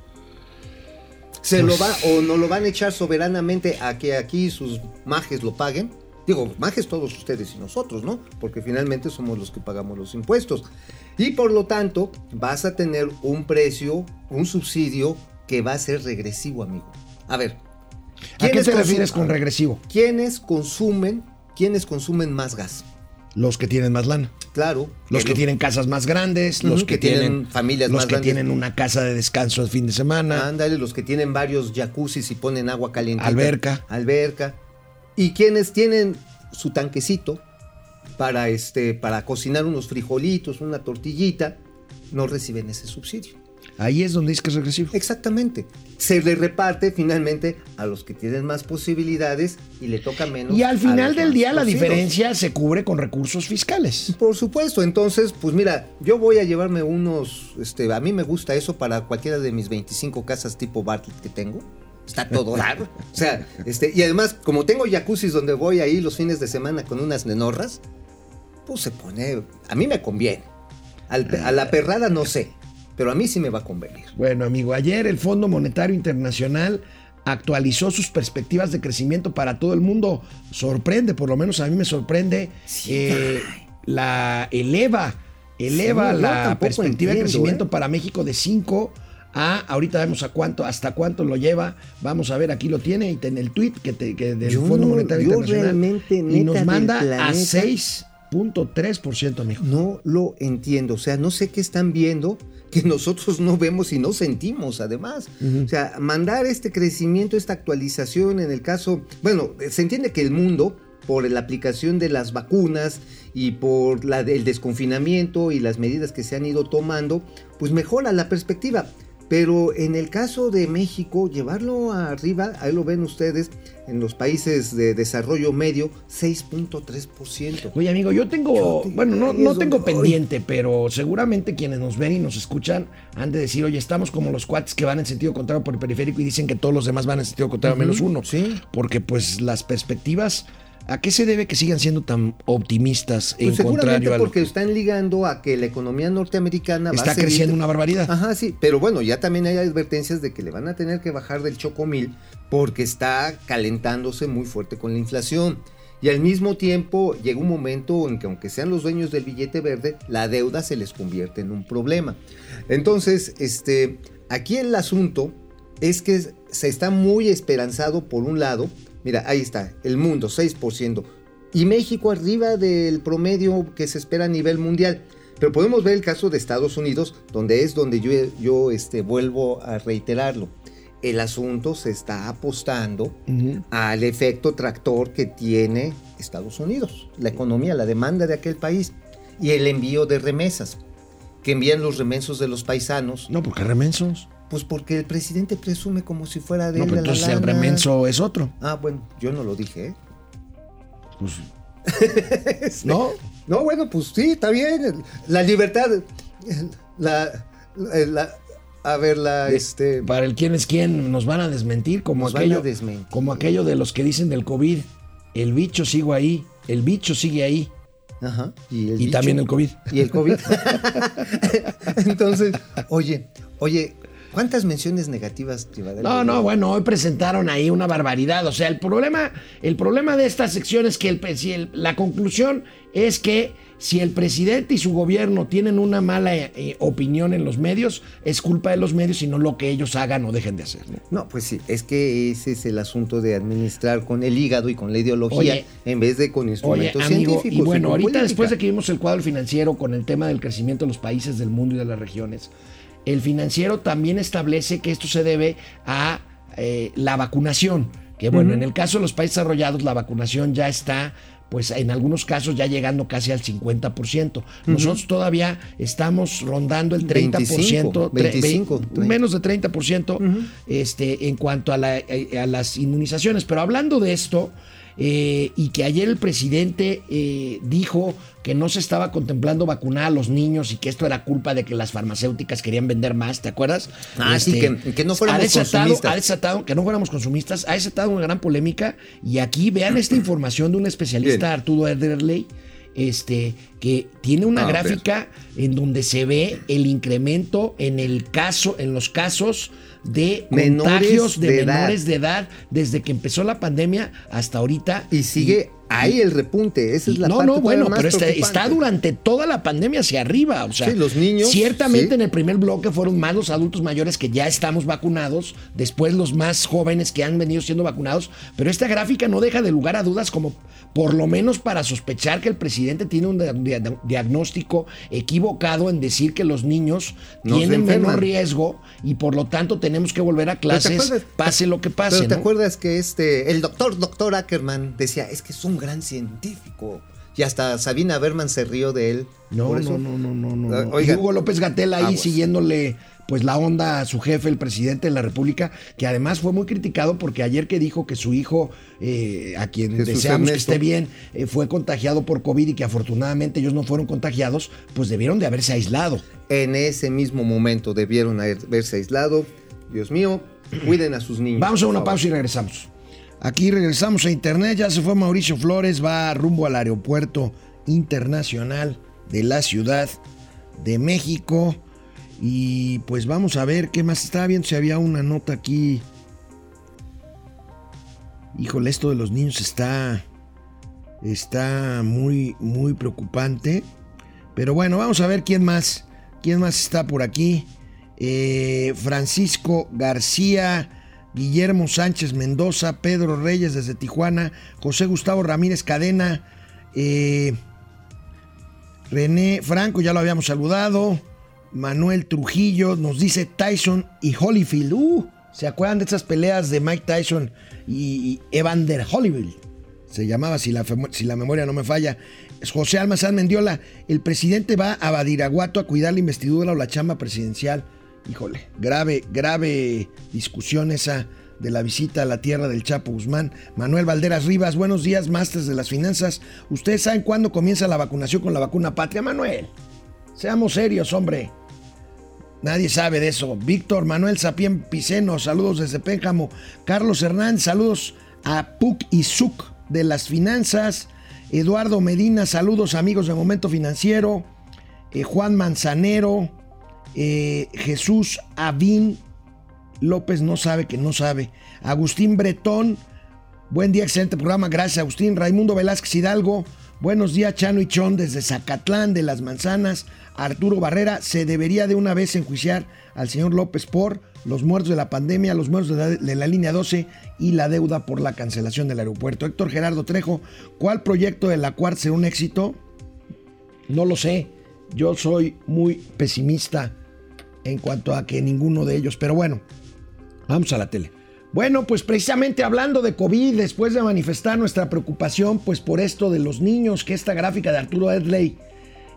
S2: ¿Se lo va o no lo van a echar soberanamente a que aquí sus majes lo paguen? Digo, majes todos ustedes y nosotros, ¿no? Porque finalmente somos los que pagamos los impuestos. Y por lo tanto, vas a tener un precio, un subsidio que va a ser regresivo, amigo. A ver.
S1: ¿A qué
S2: ¿quiénes
S1: te refieres con regresivo?
S2: ¿Quiénes consumen, quiénes consumen más gas?
S1: Los que tienen más lana.
S2: Claro.
S1: Los que tienen casas más grandes, los que,
S2: que tienen
S1: tienen
S2: familias
S1: los
S2: más
S1: que
S2: grandes.
S1: tienen una casa de descanso el fin de semana.
S2: Ándale, los que tienen varios jacuzzis y ponen agua caliente.
S1: Alberca.
S2: Alberca. Y quienes tienen su tanquecito para, este, para cocinar unos frijolitos, una tortillita, no reciben ese subsidio.
S1: Ahí es donde dice que es regresivo.
S2: Exactamente. Se le reparte finalmente a los que tienen más posibilidades y le toca menos.
S1: Y al final del día la diferencia se cubre con recursos fiscales.
S2: Por supuesto, entonces, pues mira, yo voy a llevarme unos, este, a mí me gusta eso para cualquiera de mis 25 casas tipo Bartlett que tengo. Está todo raro. O sea, este, y además, como tengo jacuzzis donde voy ahí los fines de semana con unas nenorras, se pone. A mí me conviene. A la ah. perrada no sé, pero a mí sí me va a convenir.
S1: Bueno, amigo, ayer el Fondo Monetario Internacional actualizó sus perspectivas de crecimiento para todo el mundo. Sorprende, por lo menos a mí me sorprende.
S2: Sí.
S1: Eh, la eleva, eleva la perspectiva de crecimiento
S2: ¿eh?
S1: para México de 5 a ahorita vemos a cuánto, hasta cuánto lo lleva. Vamos a ver, aquí lo tiene en el tweet que, te, que del
S2: yo
S1: Fondo Monetario
S2: no,
S1: Internacional. y nos manda a
S2: 6
S1: 0.3%, mijo.
S2: No lo entiendo, o sea, no sé qué están viendo que nosotros no vemos y no sentimos, además. O sea, mandar este crecimiento, esta actualización en el caso, bueno, eh, se entiende que el mundo, por la aplicación de las vacunas y por la, el desconfinamiento y las medidas que se han ido tomando, pues mejora la perspectiva. Pero en el caso de México, llevarlo arriba, ahí lo ven ustedes, en los países de desarrollo medio, 6.3%.
S1: Oye, amigo, yo tengo,
S2: Yo te-
S1: bueno, no, no tengo
S2: voy.
S1: pendiente, pero seguramente quienes nos ven y nos escuchan han de decir, oye, estamos como los cuates que van en sentido contrario por el periférico y dicen que todos los demás van en sentido contrario menos uno.
S2: sí.
S1: Porque pues las perspectivas, ¿a qué se debe que sigan siendo tan optimistas en
S2: Pues
S1: contrario a lo
S2: porque están ligando a que la economía norteamericana va
S1: está
S2: a seguir-
S1: creciendo una barbaridad?
S2: Ajá, sí, pero bueno, ya también hay advertencias de que le van a tener que bajar del chocomil porque está calentándose muy fuerte con la inflación. Y al mismo tiempo llega un momento en que aunque sean los dueños del billete verde, la deuda se les convierte en un problema. Entonces, este, aquí el asunto es que se está muy esperanzado por un lado, mira, ahí está, el mundo 6%, y México arriba del promedio que se espera a nivel mundial. Pero podemos ver el caso de Estados Unidos, donde es donde yo, yo este, vuelvo a reiterarlo. El asunto se está apostando
S1: Ujú.
S2: al efecto tractor que tiene Estados Unidos, la economía, la demanda de aquel país y el envío de remesas, que envían los remensos de los paisanos.
S1: No, porque remensos.
S2: Pues porque el presidente presume como si fuera de
S1: No,
S2: él
S1: pero
S2: la
S1: entonces el
S2: lana.
S1: remenso es otro.
S2: Ah, bueno, yo no lo dije, ¿eh?
S1: Pues, ¿No?
S2: No, bueno, pues sí, está bien. La libertad, la, la- la- a ver, la, este,
S1: Para el quién es quién, nos van a desmentir como
S2: Nos van
S1: aquello,
S2: a desmentir.
S1: como aquello de los que dicen del COVID. El bicho sigo ahí, el bicho sigue ahí.
S2: ajá, y, el
S1: Y
S2: bicho-
S1: también el COVID.
S2: Y el COVID. Entonces, oye, oye, ¿cuántas menciones negativas llevará
S1: No, no, bueno, hoy presentaron ahí una barbaridad. O sea, el problema, el problema de esta sección es que el, pre- si el- la conclusión es que si el presidente y su gobierno tienen una mala eh, opinión en los medios, es culpa de los medios y no lo que ellos hagan o dejen de hacer. ¿no?
S2: No, pues sí, es que ese es el asunto de administrar con el hígado y con la ideología
S1: Oye,
S2: en vez de con
S1: Oye,
S2: instrumentos
S1: amigo,
S2: científicos.
S1: y bueno, ahorita
S2: política.
S1: después de que vimos el cuadro financiero con el tema del crecimiento de los países del mundo y de las regiones, el financiero también establece que esto se debe a eh, la vacunación. Que bueno, en el caso de los países desarrollados, la vacunación ya está, pues en algunos casos ya llegando casi al 50%. Nosotros todavía estamos rondando el 30%,
S2: 25,
S1: tre-
S2: 25,
S1: ve-
S2: 30.
S1: menos de 30% este, en cuanto a, la- a las inmunizaciones. Pero hablando de esto, eh, y que ayer el presidente eh, dijo que no se estaba contemplando vacunar a los niños y que esto era culpa de que las farmacéuticas querían vender más, ¿te acuerdas? Este,
S2: Ah, sí, que- que no fuéramos
S1: ha desatado,
S2: consumistas.
S1: ha desatado, que no fuéramos consumistas, ha desatado una gran polémica y aquí vean esta información de un especialista,
S2: Bien.
S1: Arturo Ederley, este, que tiene una
S2: Ah,
S1: gráfica en donde se ve el incremento en el caso, en los casos de
S2: Menores
S1: contagios de,
S2: de edad.
S1: menores de edad desde que empezó la pandemia hasta ahorita.
S2: Y sigue ahí el repunte. Esa es la
S1: no,
S2: parte
S1: no, bueno,
S2: más
S1: pero está,
S2: preocupante.
S1: está durante toda la pandemia hacia arriba. O sea,
S2: Sí, los niños,
S1: Ciertamente
S2: sí.
S1: en el primer bloque fueron más los adultos mayores que ya estamos vacunados, después los más jóvenes que han venido siendo vacunados, pero esta gráfica no deja de lugar a dudas como por lo menos para sospechar que el presidente tiene un dia- dia- diagnóstico equivocado en decir que los niños tienen menos riesgo y por lo tanto tenemos que volver a clases,
S2: acuerdas-
S1: pase lo que pase.
S2: Pero te
S1: ¿no?
S2: acuerdas que este, el doctor, doctor Ackerman decía, es que es un gran científico. Y hasta Sabina Berman se rió de él.
S1: No, no, no, no, no, no.
S2: Ah,
S1: y Hugo López Gatel ahí siguiéndole pues la onda a su jefe, el presidente de la República, que además fue muy criticado porque ayer que dijo que su hijo, eh, a quien
S2: Jesús
S1: deseamos que esté bien, eh, fue contagiado por COVID y que afortunadamente ellos no fueron contagiados, pues debieron de haberse aislado.
S2: En ese mismo momento debieron haberse aislado. Dios mío, cuiden a sus niños.
S1: Vamos a una pausa y regresamos. Aquí regresamos a internet, ya se fue Mauricio Flores, va rumbo al aeropuerto internacional de la Ciudad de México. Y pues vamos a ver qué más estaba viendo si había una nota aquí. Híjole, esto de los niños está está muy muy preocupante. Pero bueno, vamos a ver quién más quién más está por aquí. Eh, Francisco García, Guillermo Sánchez Mendoza, Pedro Reyes desde Tijuana, José Gustavo Ramírez Cadena, eh, René Franco, ya lo habíamos saludado. Manuel Trujillo nos dice Tyson y Holyfield. Uh, ¿Se acuerdan de esas peleas de Mike Tyson y, Evander Holyfield? Se llamaba, si la, si la memoria no me falla. José Almazán Mendiola. El presidente va a Badiraguato a cuidar la investidura o la chamba presidencial. Híjole, grave, grave discusión esa de la visita a la tierra del Chapo Guzmán. Manuel Valderas Rivas, buenos días, másters de las finanzas. ¿Ustedes saben cuándo comienza la vacunación con la vacuna patria, Manuel? Seamos serios, hombre. Nadie sabe de eso. Víctor Manuel Sapien Piceno, saludos desde Pénjamo. Carlos Hernández, saludos a Puc y Suc de las finanzas. Eduardo Medina, saludos amigos de Momento Financiero. Eh, Juan Manzanero. Eh, Jesús Avín López no sabe que no sabe. Agustín Bretón. Buen día, excelente programa. Gracias, Agustín. Raimundo Velázquez Hidalgo. Buenos días, Chano y Chon, desde Zacatlán de las Manzanas. Arturo Barrera, se debería de una vez enjuiciar al señor López por los muertos de la pandemia, los muertos de la, de la línea 12 y la deuda por la cancelación del aeropuerto. Héctor Gerardo Trejo, ¿cuál proyecto de la cuarta será un éxito? No lo sé. Yo soy muy pesimista en cuanto a que ninguno de ellos, pero bueno, vamos a la tele. Bueno, pues precisamente hablando de COVID, después de manifestar nuestra preocupación pues por esto de los niños, que esta gráfica de Arturo Edley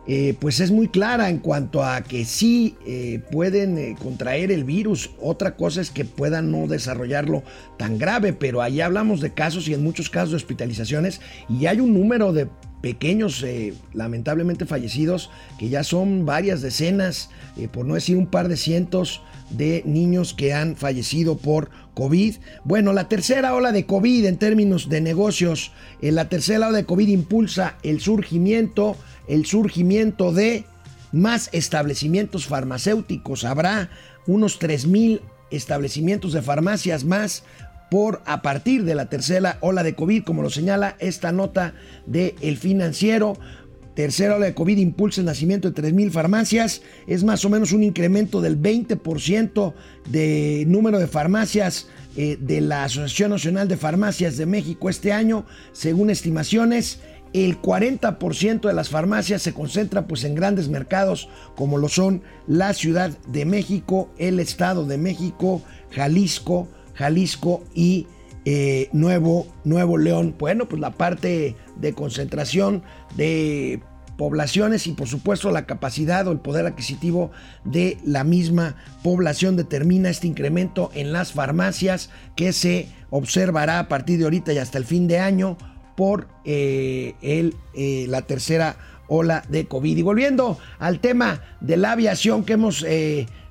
S1: eh, pues es muy clara en cuanto a que sí eh, pueden eh, contraer el virus. Otra cosa es que puedan no desarrollarlo tan grave, pero ahí hablamos de casos y en muchos casos de hospitalizaciones y hay un número de pequeños, lamentablemente fallecidos, que ya son varias decenas, por no decir un par de cientos de niños que han fallecido por COVID. Bueno, la tercera ola de COVID en términos de negocios, la tercera ola de COVID impulsa el surgimiento el surgimiento de más establecimientos farmacéuticos. Habrá unos 3.000 establecimientos de farmacias más por a partir de la tercera ola de COVID, como lo señala esta nota de El Financiero. Tercera ola de COVID impulsa el nacimiento de 3.000 farmacias. Es más o menos un incremento del 20% de número de farmacias eh, de la Asociación Nacional de Farmacias de México este año, según estimaciones el 40% de las farmacias se concentra pues en grandes mercados como lo son la Ciudad de México, el Estado de México, Jalisco, Jalisco y eh, Nuevo, Nuevo León. Bueno, pues la parte de concentración de poblaciones y por supuesto la capacidad o el poder adquisitivo de la misma población determina este incremento en las farmacias que se observará a partir de ahorita y hasta el fin de año por eh, el, eh, la tercera ola de COVID. Y volviendo al tema de la aviación que hemos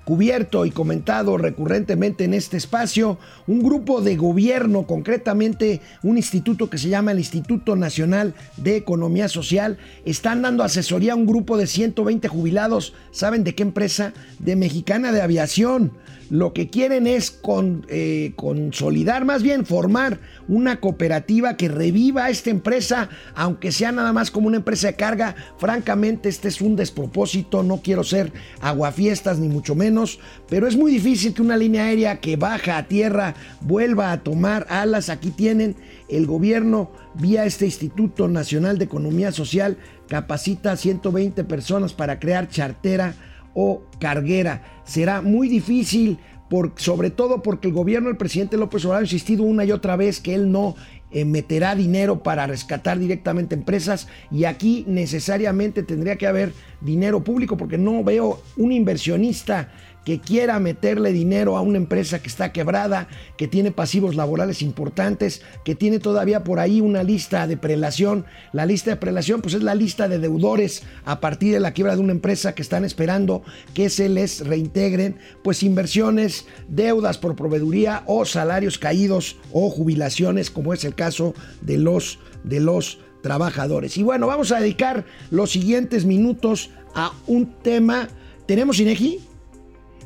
S1: cubierto y comentado recurrentemente en este espacio, un grupo de gobierno, concretamente un instituto que se llama el Instituto Nacional de Economía Social, están dando asesoría a un grupo de 120 jubilados, ¿saben de qué empresa? De Mexicana de Aviación lo que quieren es con, eh, consolidar, más bien formar una cooperativa que reviva esta empresa, aunque sea nada más como una empresa de carga. Francamente, este es un despropósito, no quiero ser aguafiestas ni mucho menos, pero es muy difícil que una línea aérea que baja a tierra vuelva a tomar alas. Aquí tienen el gobierno vía este Instituto Nacional de Economía Social capacita a 120 personas para crear chartera o carguera. Será muy difícil, por, sobre todo porque el gobierno del presidente López Obrador ha insistido una y otra vez que él no eh, meterá dinero para rescatar directamente empresas y aquí necesariamente tendría que haber dinero público porque no veo un inversionista que quiera meterle dinero a una empresa que está quebrada, que tiene pasivos laborales importantes, que tiene todavía por ahí una lista de prelación. La lista de prelación pues es la lista de deudores a partir de la quiebra de una empresa que están esperando que se les reintegren pues inversiones, deudas por proveeduría o salarios caídos o jubilaciones como es el caso de los de los trabajadores. Y bueno, vamos a dedicar los siguientes minutos a un tema. ¿Tenemos INEGI?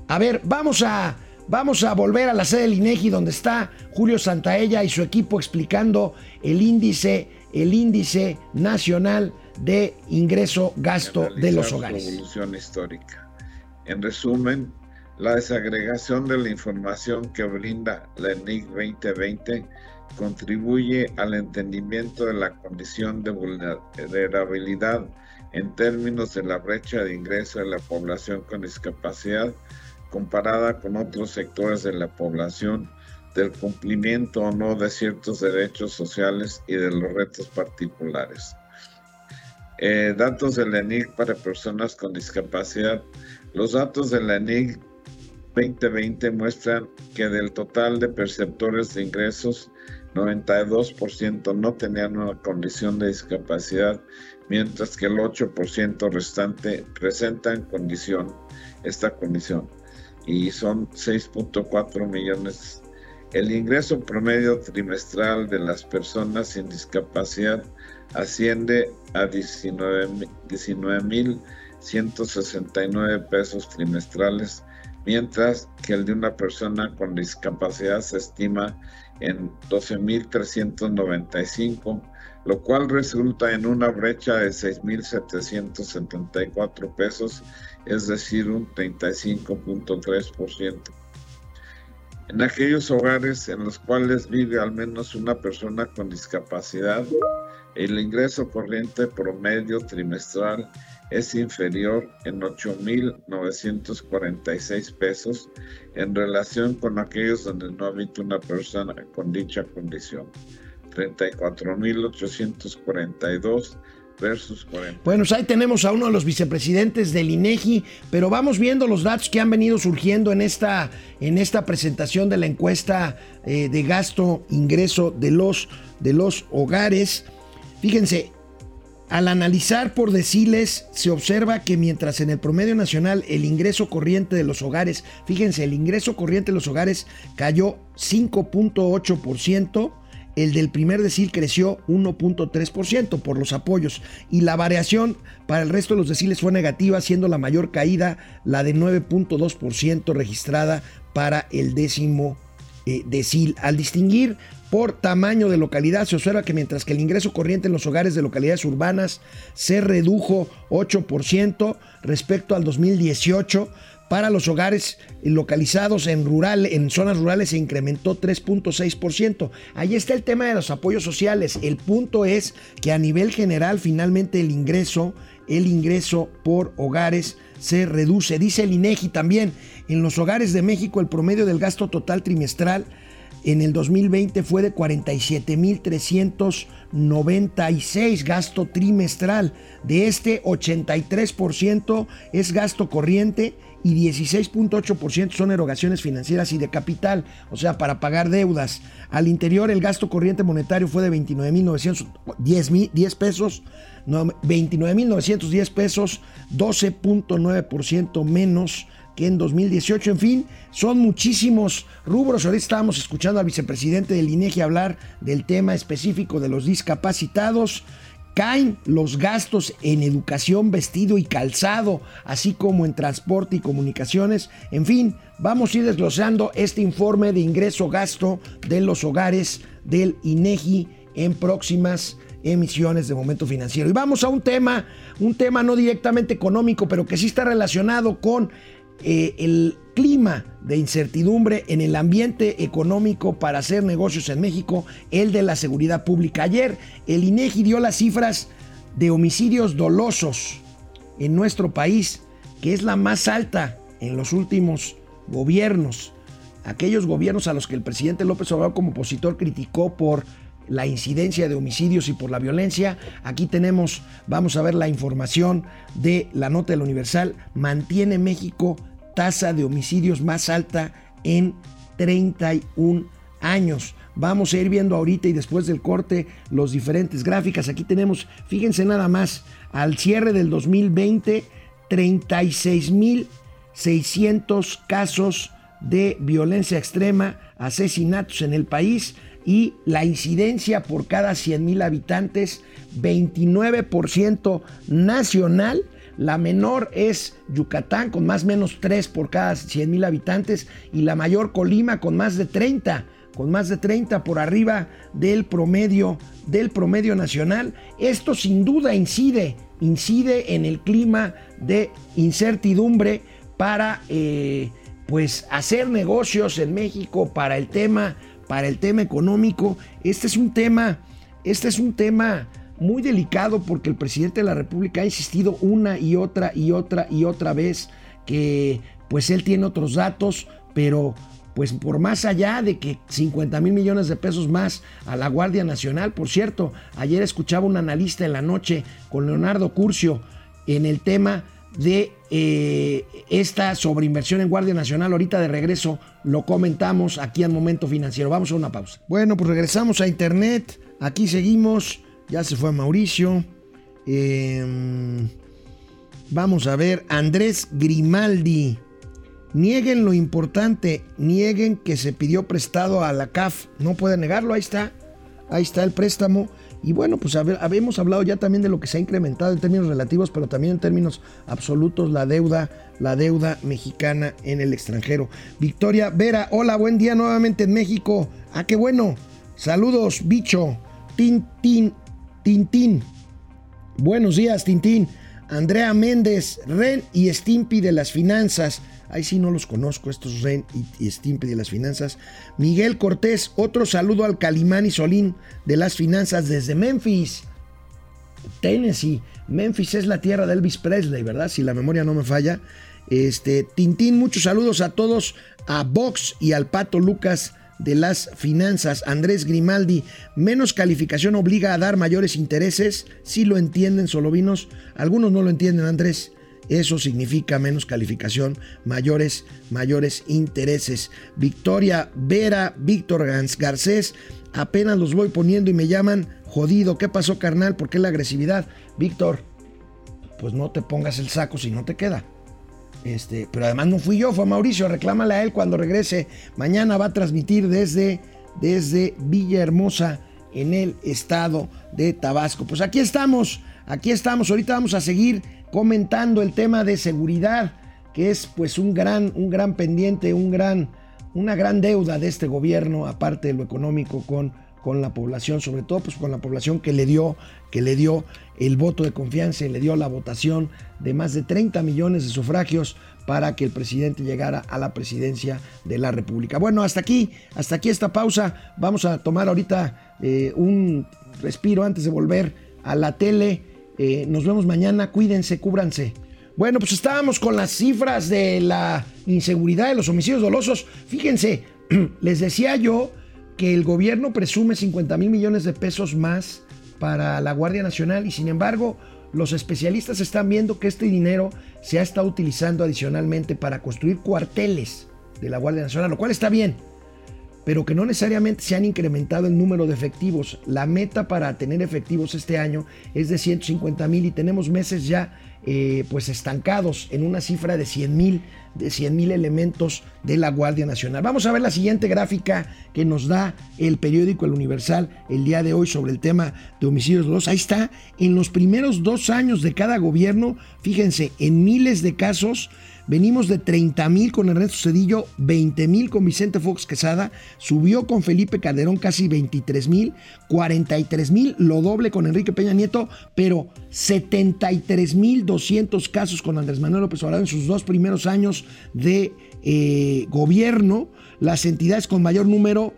S1: A ver, vamos a, vamos a volver a la sede del INEGI donde está Julio Santaella y su equipo explicando el índice, el índice nacional de ingreso gasto de los hogares.
S7: Evolución histórica. En resumen, la desagregación de la información que brinda la ENIC 2020 contribuye al entendimiento de la condición de vulnerabilidad en términos de la brecha de ingreso de la población con discapacidad comparada con otros sectores de la población, del cumplimiento o no de ciertos derechos sociales y de los retos particulares. Eh, datos del ENIC para personas con discapacidad. Los datos del ENIC 2020 muestran que del total de perceptores de ingresos, 92% no tenían una condición de discapacidad, mientras que el 8% restante presentan condición, esta condición y son 6.4 millones. El ingreso promedio trimestral de las personas sin discapacidad asciende a 19.169 pesos trimestrales, mientras que el de una persona con discapacidad se estima en 12.395, lo cual resulta en una brecha de 6.774 pesos es decir, un 35.3%. En aquellos hogares en los cuales vive al menos una persona con discapacidad, el ingreso corriente promedio trimestral es inferior en 8.946 pesos en relación con aquellos donde no habita una persona con dicha condición. 34.842 versus 40.
S1: Bueno, pues ahí tenemos a uno de los vicepresidentes del INEGI, pero vamos viendo los datos que han venido surgiendo en esta, en esta presentación de la encuesta eh, de gasto ingreso de los, de los hogares. Fíjense, al analizar por deciles, se observa que mientras en el promedio nacional el ingreso corriente de los hogares, fíjense, el ingreso corriente de los hogares cayó 5.8%, el del primer decil creció 1.3% por los apoyos y la variación para el resto de los deciles fue negativa, siendo la mayor caída la de 9.2% registrada para el décimo eh, decil. Al distinguir por tamaño de localidad, se observa que mientras que el ingreso corriente en los hogares de localidades urbanas se redujo 8% respecto al 2018, para los hogares localizados en, rural, en zonas rurales se incrementó 3.6%. Ahí está el tema de los apoyos sociales. El punto es que a nivel general finalmente el ingreso, el ingreso por hogares se reduce. Dice el INEGI también, en los hogares de México el promedio del gasto total trimestral en el 2020 fue de 47.396 gasto trimestral. De este 83% es gasto corriente y 16.8% son erogaciones financieras y de capital, o sea, para pagar deudas. Al interior el gasto corriente monetario fue de 29.910 pesos, 29.910 pesos, 12.9% menos que en 2018. En fin, son muchísimos rubros. Ahorita estábamos escuchando al vicepresidente del INEGI hablar del tema específico de los discapacitados. Caen los gastos en educación, vestido y calzado, así como en transporte y comunicaciones. En fin, vamos a ir desglosando este informe de ingreso-gasto de los hogares del INEGI en próximas emisiones de momento financiero. Y vamos a un tema, un tema no directamente económico, pero que sí está relacionado con eh, el clima de incertidumbre en el ambiente económico para hacer negocios en México, el de la seguridad pública. Ayer el INEGI dio las cifras de homicidios dolosos en nuestro país, que es la más alta en los últimos gobiernos. Aquellos gobiernos a los que el presidente López Obrador como opositor criticó por la incidencia de homicidios y por la violencia. Aquí tenemos, vamos a ver la información de la nota del Universal. Mantiene México tasa de homicidios más alta en 31 años. Vamos a ir viendo ahorita y después del corte los diferentes gráficas. Aquí tenemos, fíjense nada más, al cierre del 2020, 36.600 casos de violencia extrema, asesinatos en el país y la incidencia por cada 100.000 habitantes, 29% nacional la menor es Yucatán con más o menos 3 por cada 100 mil habitantes y la mayor Colima con más de 30, con más de 30 por arriba del promedio, del promedio nacional. Esto sin duda incide, incide en el clima de incertidumbre para eh, pues hacer negocios en México para el tema, para el tema económico. Este es un tema, este es un tema muy delicado porque el presidente de la República ha insistido una y otra y otra y otra vez que pues él tiene otros datos, pero pues por más allá de que 50 mil millones de pesos más a la Guardia Nacional, por cierto, ayer escuchaba un analista en la noche con Leonardo Curcio en el tema de eh, esta sobreinversión en Guardia Nacional. Ahorita de regreso lo comentamos aquí en Momento Financiero. Vamos a una pausa. Bueno, pues regresamos a Internet. Aquí seguimos. Ya se fue Mauricio. Em, vamos a ver. Andrés Grimaldi. Nieguen lo importante. Nieguen que se pidió prestado a la CAF. No puede negarlo. Ahí está. Ahí está el préstamo. Y bueno, pues habíamos hablado ya también de lo que se ha incrementado en términos relativos, pero también en términos absolutos, la deuda, la deuda mexicana en el extranjero. Victoria Vera, hola, buen día nuevamente en México. Ah, qué bueno. Saludos, bicho. Tintín Tintín. Buenos días, Tintín. Andrea Méndez, Ren y Stimpy de las finanzas. Ahí sí no los conozco, estos Ren y Stimpy de las finanzas. Miguel Cortés, otro saludo al Calimán y Solín de las finanzas desde Memphis, Tennessee. Memphis es la tierra de Elvis Presley, ¿verdad? Si la memoria no me falla. Este, Tintín, muchos saludos a todos, a Vox y al Pato Lucas de las finanzas. Andrés Grimaldi, menos calificación obliga a dar mayores intereses. Si lo entienden, Solovinos. Algunos no lo entienden, Andrés. Eso significa menos calificación, mayores, mayores intereses. Victoria Vera, Víctor Garcés, apenas los voy poniendo y me llaman jodido. ¿Qué pasó, carnal? ¿Por qué la agresividad? Víctor, pues no te pongas el saco si no te queda. Este, pero además no fui yo, fue Mauricio. Reclámale a él cuando regrese. Mañana va a transmitir desde, desde Villahermosa, en el estado de Tabasco. Pues aquí estamos, aquí estamos. Ahorita vamos a seguir comentando el tema de seguridad, que es pues un gran, un gran pendiente, un gran, una gran deuda de este gobierno, aparte de lo económico, con, con la población, sobre todo pues con la población que le dio, que le dio el voto de confianza y le dio la votación de más de 30 millones de sufragios para que el presidente llegara a la presidencia de la República. Bueno, hasta aquí, hasta aquí esta pausa. Vamos a tomar ahorita eh, un respiro antes de volver a la tele. Eh, nos vemos mañana. Cuídense, cúbranse. Bueno, pues estábamos con las cifras de la inseguridad de los homicidios dolosos. Fíjense, les decía yo que el gobierno presume 50 mil millones de pesos más para la Guardia Nacional y sin embargo los especialistas están viendo que este dinero se ha estado utilizando adicionalmente para construir cuarteles de la Guardia Nacional, lo cual está bien, pero que no necesariamente se han incrementado el número de efectivos. La meta para tener efectivos este año es de 150 mil y tenemos meses ya eh, pues estancados en una cifra de 100 mil de 100 mil elementos de la Guardia Nacional. Vamos a ver la siguiente gráfica que nos da el periódico El Universal el día de hoy sobre el tema de homicidios dolosos. Ahí está, en los primeros dos años de cada gobierno, fíjense, en miles de casos Venimos de 30 mil con Ernesto Cedillo, 20 mil con Vicente Fox Quesada, subió con Felipe Calderón casi 23 mil, 43 mil, lo doble con Enrique Peña Nieto, pero 73 mil 200 casos con Andrés Manuel López Obrador en sus dos primeros años de eh, gobierno. Las entidades con mayor número,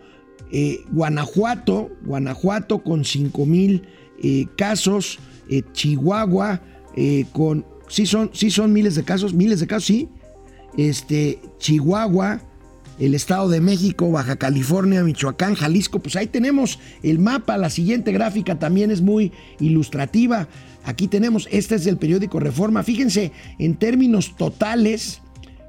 S1: eh, Guanajuato, Guanajuato con 5 mil eh, casos, Chihuahua con sí son, sí son miles de casos, miles de casos, sí. Este, Chihuahua, el Estado de México, Baja California, Michoacán, Jalisco, pues ahí tenemos el mapa. La siguiente gráfica también es muy ilustrativa. Aquí tenemos, este es del periódico Reforma. Fíjense, en términos totales,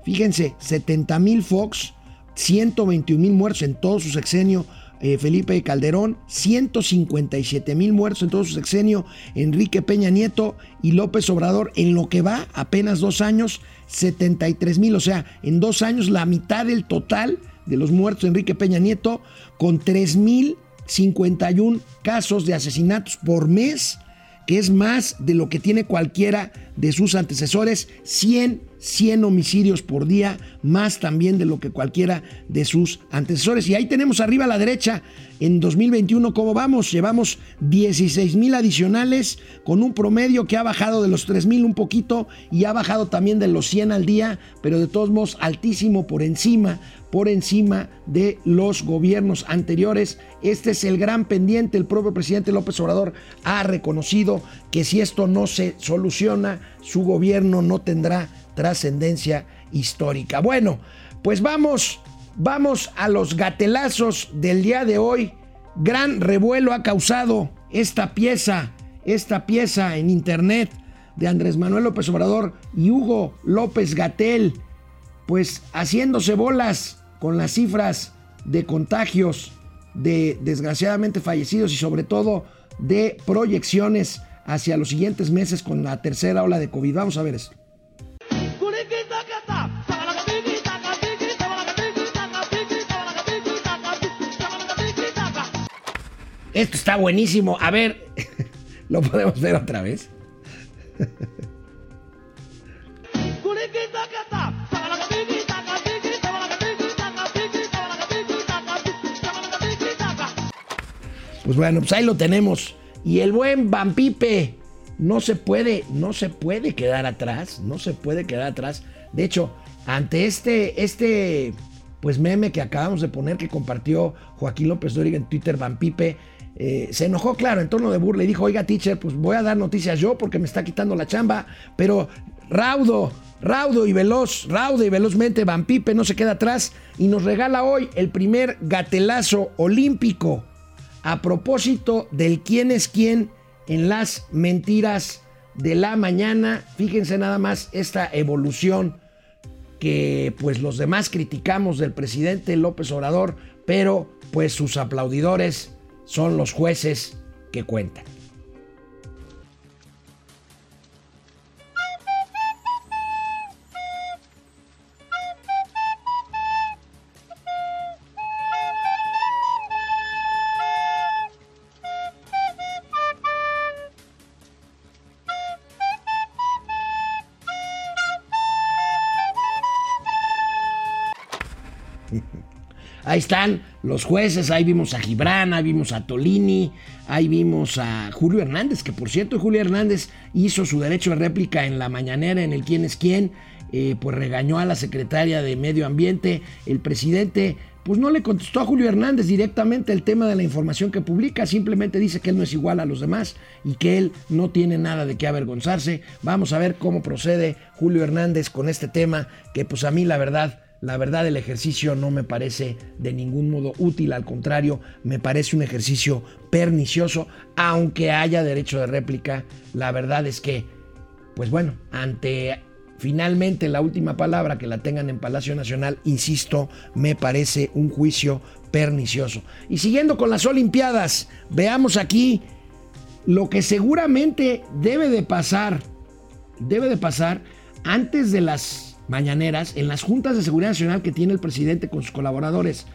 S1: fíjense, 70 mil Fox, 121 mil muertos en todo su sexenio eh, Felipe Calderón, 157 mil muertos en todo su sexenio, Enrique Peña Nieto y López Obrador. En lo que va apenas dos años, 73 mil, o sea, en dos años la mitad del total de los muertos de Enrique Peña Nieto, con 3 mil 51 casos de asesinatos por mes, que es más de lo que tiene cualquiera de sus antecesores, 100 100 homicidios por día, más también de lo que cualquiera de sus antecesores. Y ahí tenemos arriba a la derecha, en 2021, ¿cómo vamos? Llevamos 16 mil adicionales con un promedio que ha bajado de los 3 mil un poquito y ha bajado también de los 100 al día, pero de todos modos altísimo por encima, por encima de los gobiernos anteriores. Este es el gran pendiente. El propio presidente López Obrador ha reconocido que si esto no se soluciona, su gobierno no tendrá trascendencia histórica. Bueno, pues vamos, vamos a los gatelazos del día de hoy. Gran revuelo ha causado esta pieza, esta pieza en internet de Andrés Manuel López Obrador y Hugo López Gatel, pues haciéndose bolas con las cifras de contagios, de desgraciadamente fallecidos y sobre todo de proyecciones hacia los siguientes meses con la tercera ola de COVID. Vamos a ver esto. Esto está buenísimo. A ver, lo podemos ver otra vez. Pues bueno, pues ahí lo tenemos. Y el buen Vampipe no se puede, no se puede quedar atrás, no se puede quedar atrás. De hecho, ante este, este, pues meme que acabamos de poner que compartió Joaquín López Dóriga en Twitter, Vampipe, eh, se enojó, claro, en tono de burla y dijo, oiga, teacher, pues voy a dar noticias yo porque me está quitando la chamba, pero Raudo, raudo y veloz, raudo y velozmente, Van Pipe no se queda atrás y nos regala hoy el primer gatelazo olímpico a propósito del quién es quién en las mentiras de la mañana. Fíjense nada más esta evolución que pues los demás criticamos del presidente López Obrador, pero pues sus aplaudidores son los jueces que cuentan. Están los jueces, ahí vimos a Gibran, ahí vimos a Tolini, ahí vimos a Julio Hernández, que por cierto Julio Hernández hizo su derecho de réplica en la mañanera en el quién es quién, eh, pues regañó a la secretaria de Medio Ambiente, el presidente pues no le contestó a Julio Hernández directamente el tema de la información que publica, simplemente dice que él no es igual a los demás y que él no tiene nada de qué avergonzarse. Vamos a ver cómo procede Julio Hernández con este tema, que pues a mí la verdad la verdad el ejercicio no me parece de ningún modo útil, al contrario, me parece un ejercicio pernicioso, aunque haya derecho de réplica. La verdad es que, pues bueno, ante finalmente la última palabra que la tengan en Palacio Nacional, insisto, me parece un juicio pernicioso. Y siguiendo con las Olimpiadas, veamos aquí lo que seguramente debe de pasar, debe de pasar antes de las mañaneras en las juntas de seguridad nacional que tiene el presidente con sus colaboradores.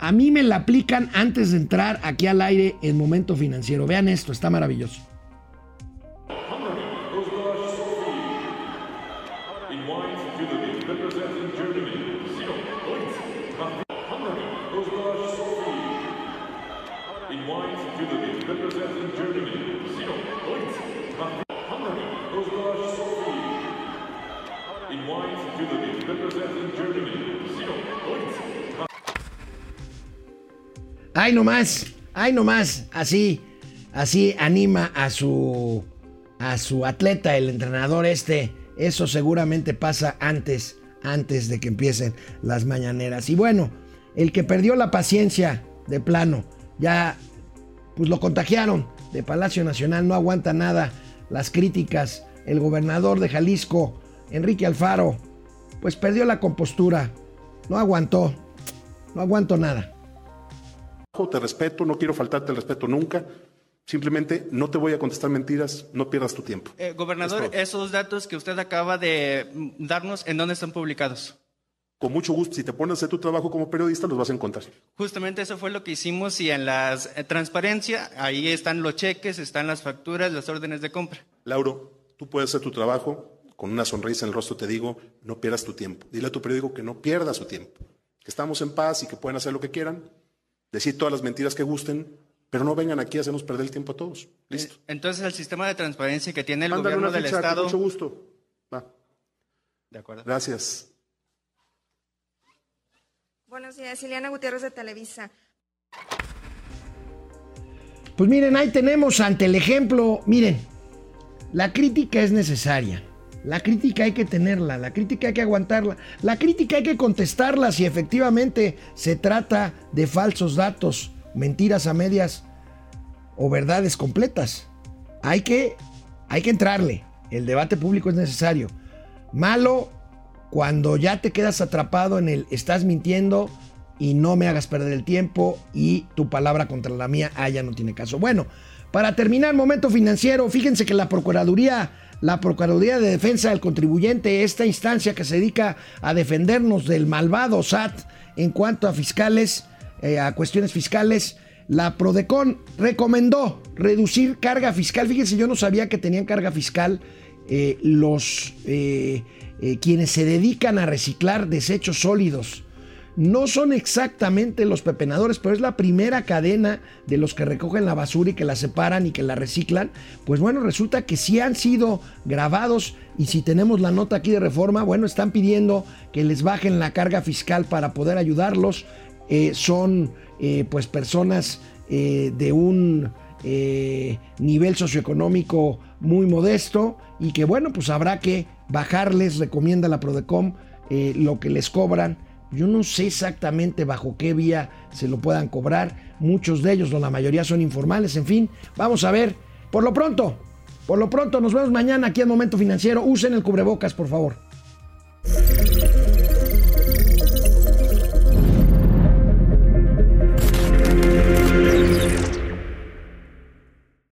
S1: A mí me la aplican antes de entrar aquí al aire en momento financiero. Vean esto, está maravilloso. Ay, nomás, ay, nomás, así, así anima a su, a su atleta, el entrenador este. Eso seguramente pasa antes, antes de que empiecen las mañaneras. Y bueno, el que perdió la paciencia de plano, ya, pues lo contagiaron de Palacio Nacional, no aguanta nada las críticas. El gobernador de Jalisco, Enrique Alfaro, pues perdió la compostura, no aguantó, no aguanto nada
S8: te respeto, no quiero faltarte el respeto nunca. Simplemente no te voy a contestar mentiras, no pierdas tu tiempo.
S9: Eh, gobernador, esos datos que usted acaba de darnos, ¿en dónde están publicados?
S8: Con mucho gusto, si te pones a hacer tu trabajo como periodista, los vas a encontrar.
S9: Justamente eso fue lo que hicimos y en la eh, transparencia, ahí están los cheques, están las facturas, las órdenes de compra.
S8: Lauro, tú puedes hacer tu trabajo, con una sonrisa en el rostro te digo, no pierdas tu tiempo. Dile a tu periódico que no pierda su tiempo, que estamos en paz y que pueden hacer lo que quieran, decir todas las mentiras que gusten, pero no vengan aquí a hacernos perder el tiempo a todos. Listo.
S9: Eh, entonces, el sistema de transparencia que tiene el gobierno del Estado.
S8: Con mucho gusto. Va.
S9: De acuerdo.
S8: Gracias.
S10: Buenos días, Ileana Gutiérrez de Televisa.
S1: Pues miren, ahí tenemos ante el ejemplo, miren, la crítica es necesaria. La crítica hay que tenerla, la crítica hay que aguantarla, la crítica hay que contestarla si efectivamente se trata de falsos datos, mentiras a medias o verdades completas. Hay que, hay que entrarle, el debate público es necesario. Malo cuando ya te quedas atrapado en el estás mintiendo y no me hagas perder el tiempo y tu palabra contra la mía, ah, ya no tiene caso. Bueno, para terminar, momento financiero, fíjense que la Procuraduría la Procuraduría de Defensa del Contribuyente, esta instancia que se dedica a defendernos del malvado SAT en cuanto a fiscales, eh, a cuestiones fiscales, la Prodecon recomendó reducir carga fiscal. Fíjense, yo no sabía que tenían carga fiscal eh, los eh, quienes se dedican a reciclar desechos sólidos no son exactamente los pepenadores, pero es la primera cadena de los que recogen la basura y que la separan y que la reciclan. Pues bueno, resulta que sí han sido grabados y si tenemos la nota aquí de reforma, bueno, están pidiendo que les bajen la carga fiscal para poder ayudarlos. Eh, son eh, pues personas eh, de un nivel socioeconómico muy modesto y que bueno, pues habrá que bajarles, recomienda la Prodecom, lo que les cobran. Yo no sé exactamente bajo qué vía se lo puedan cobrar. Muchos de ellos, la mayoría son informales, en fin. Vamos a ver. Por lo pronto, por lo pronto, nos vemos mañana aquí en Momento Financiero. Usen el cubrebocas, por favor.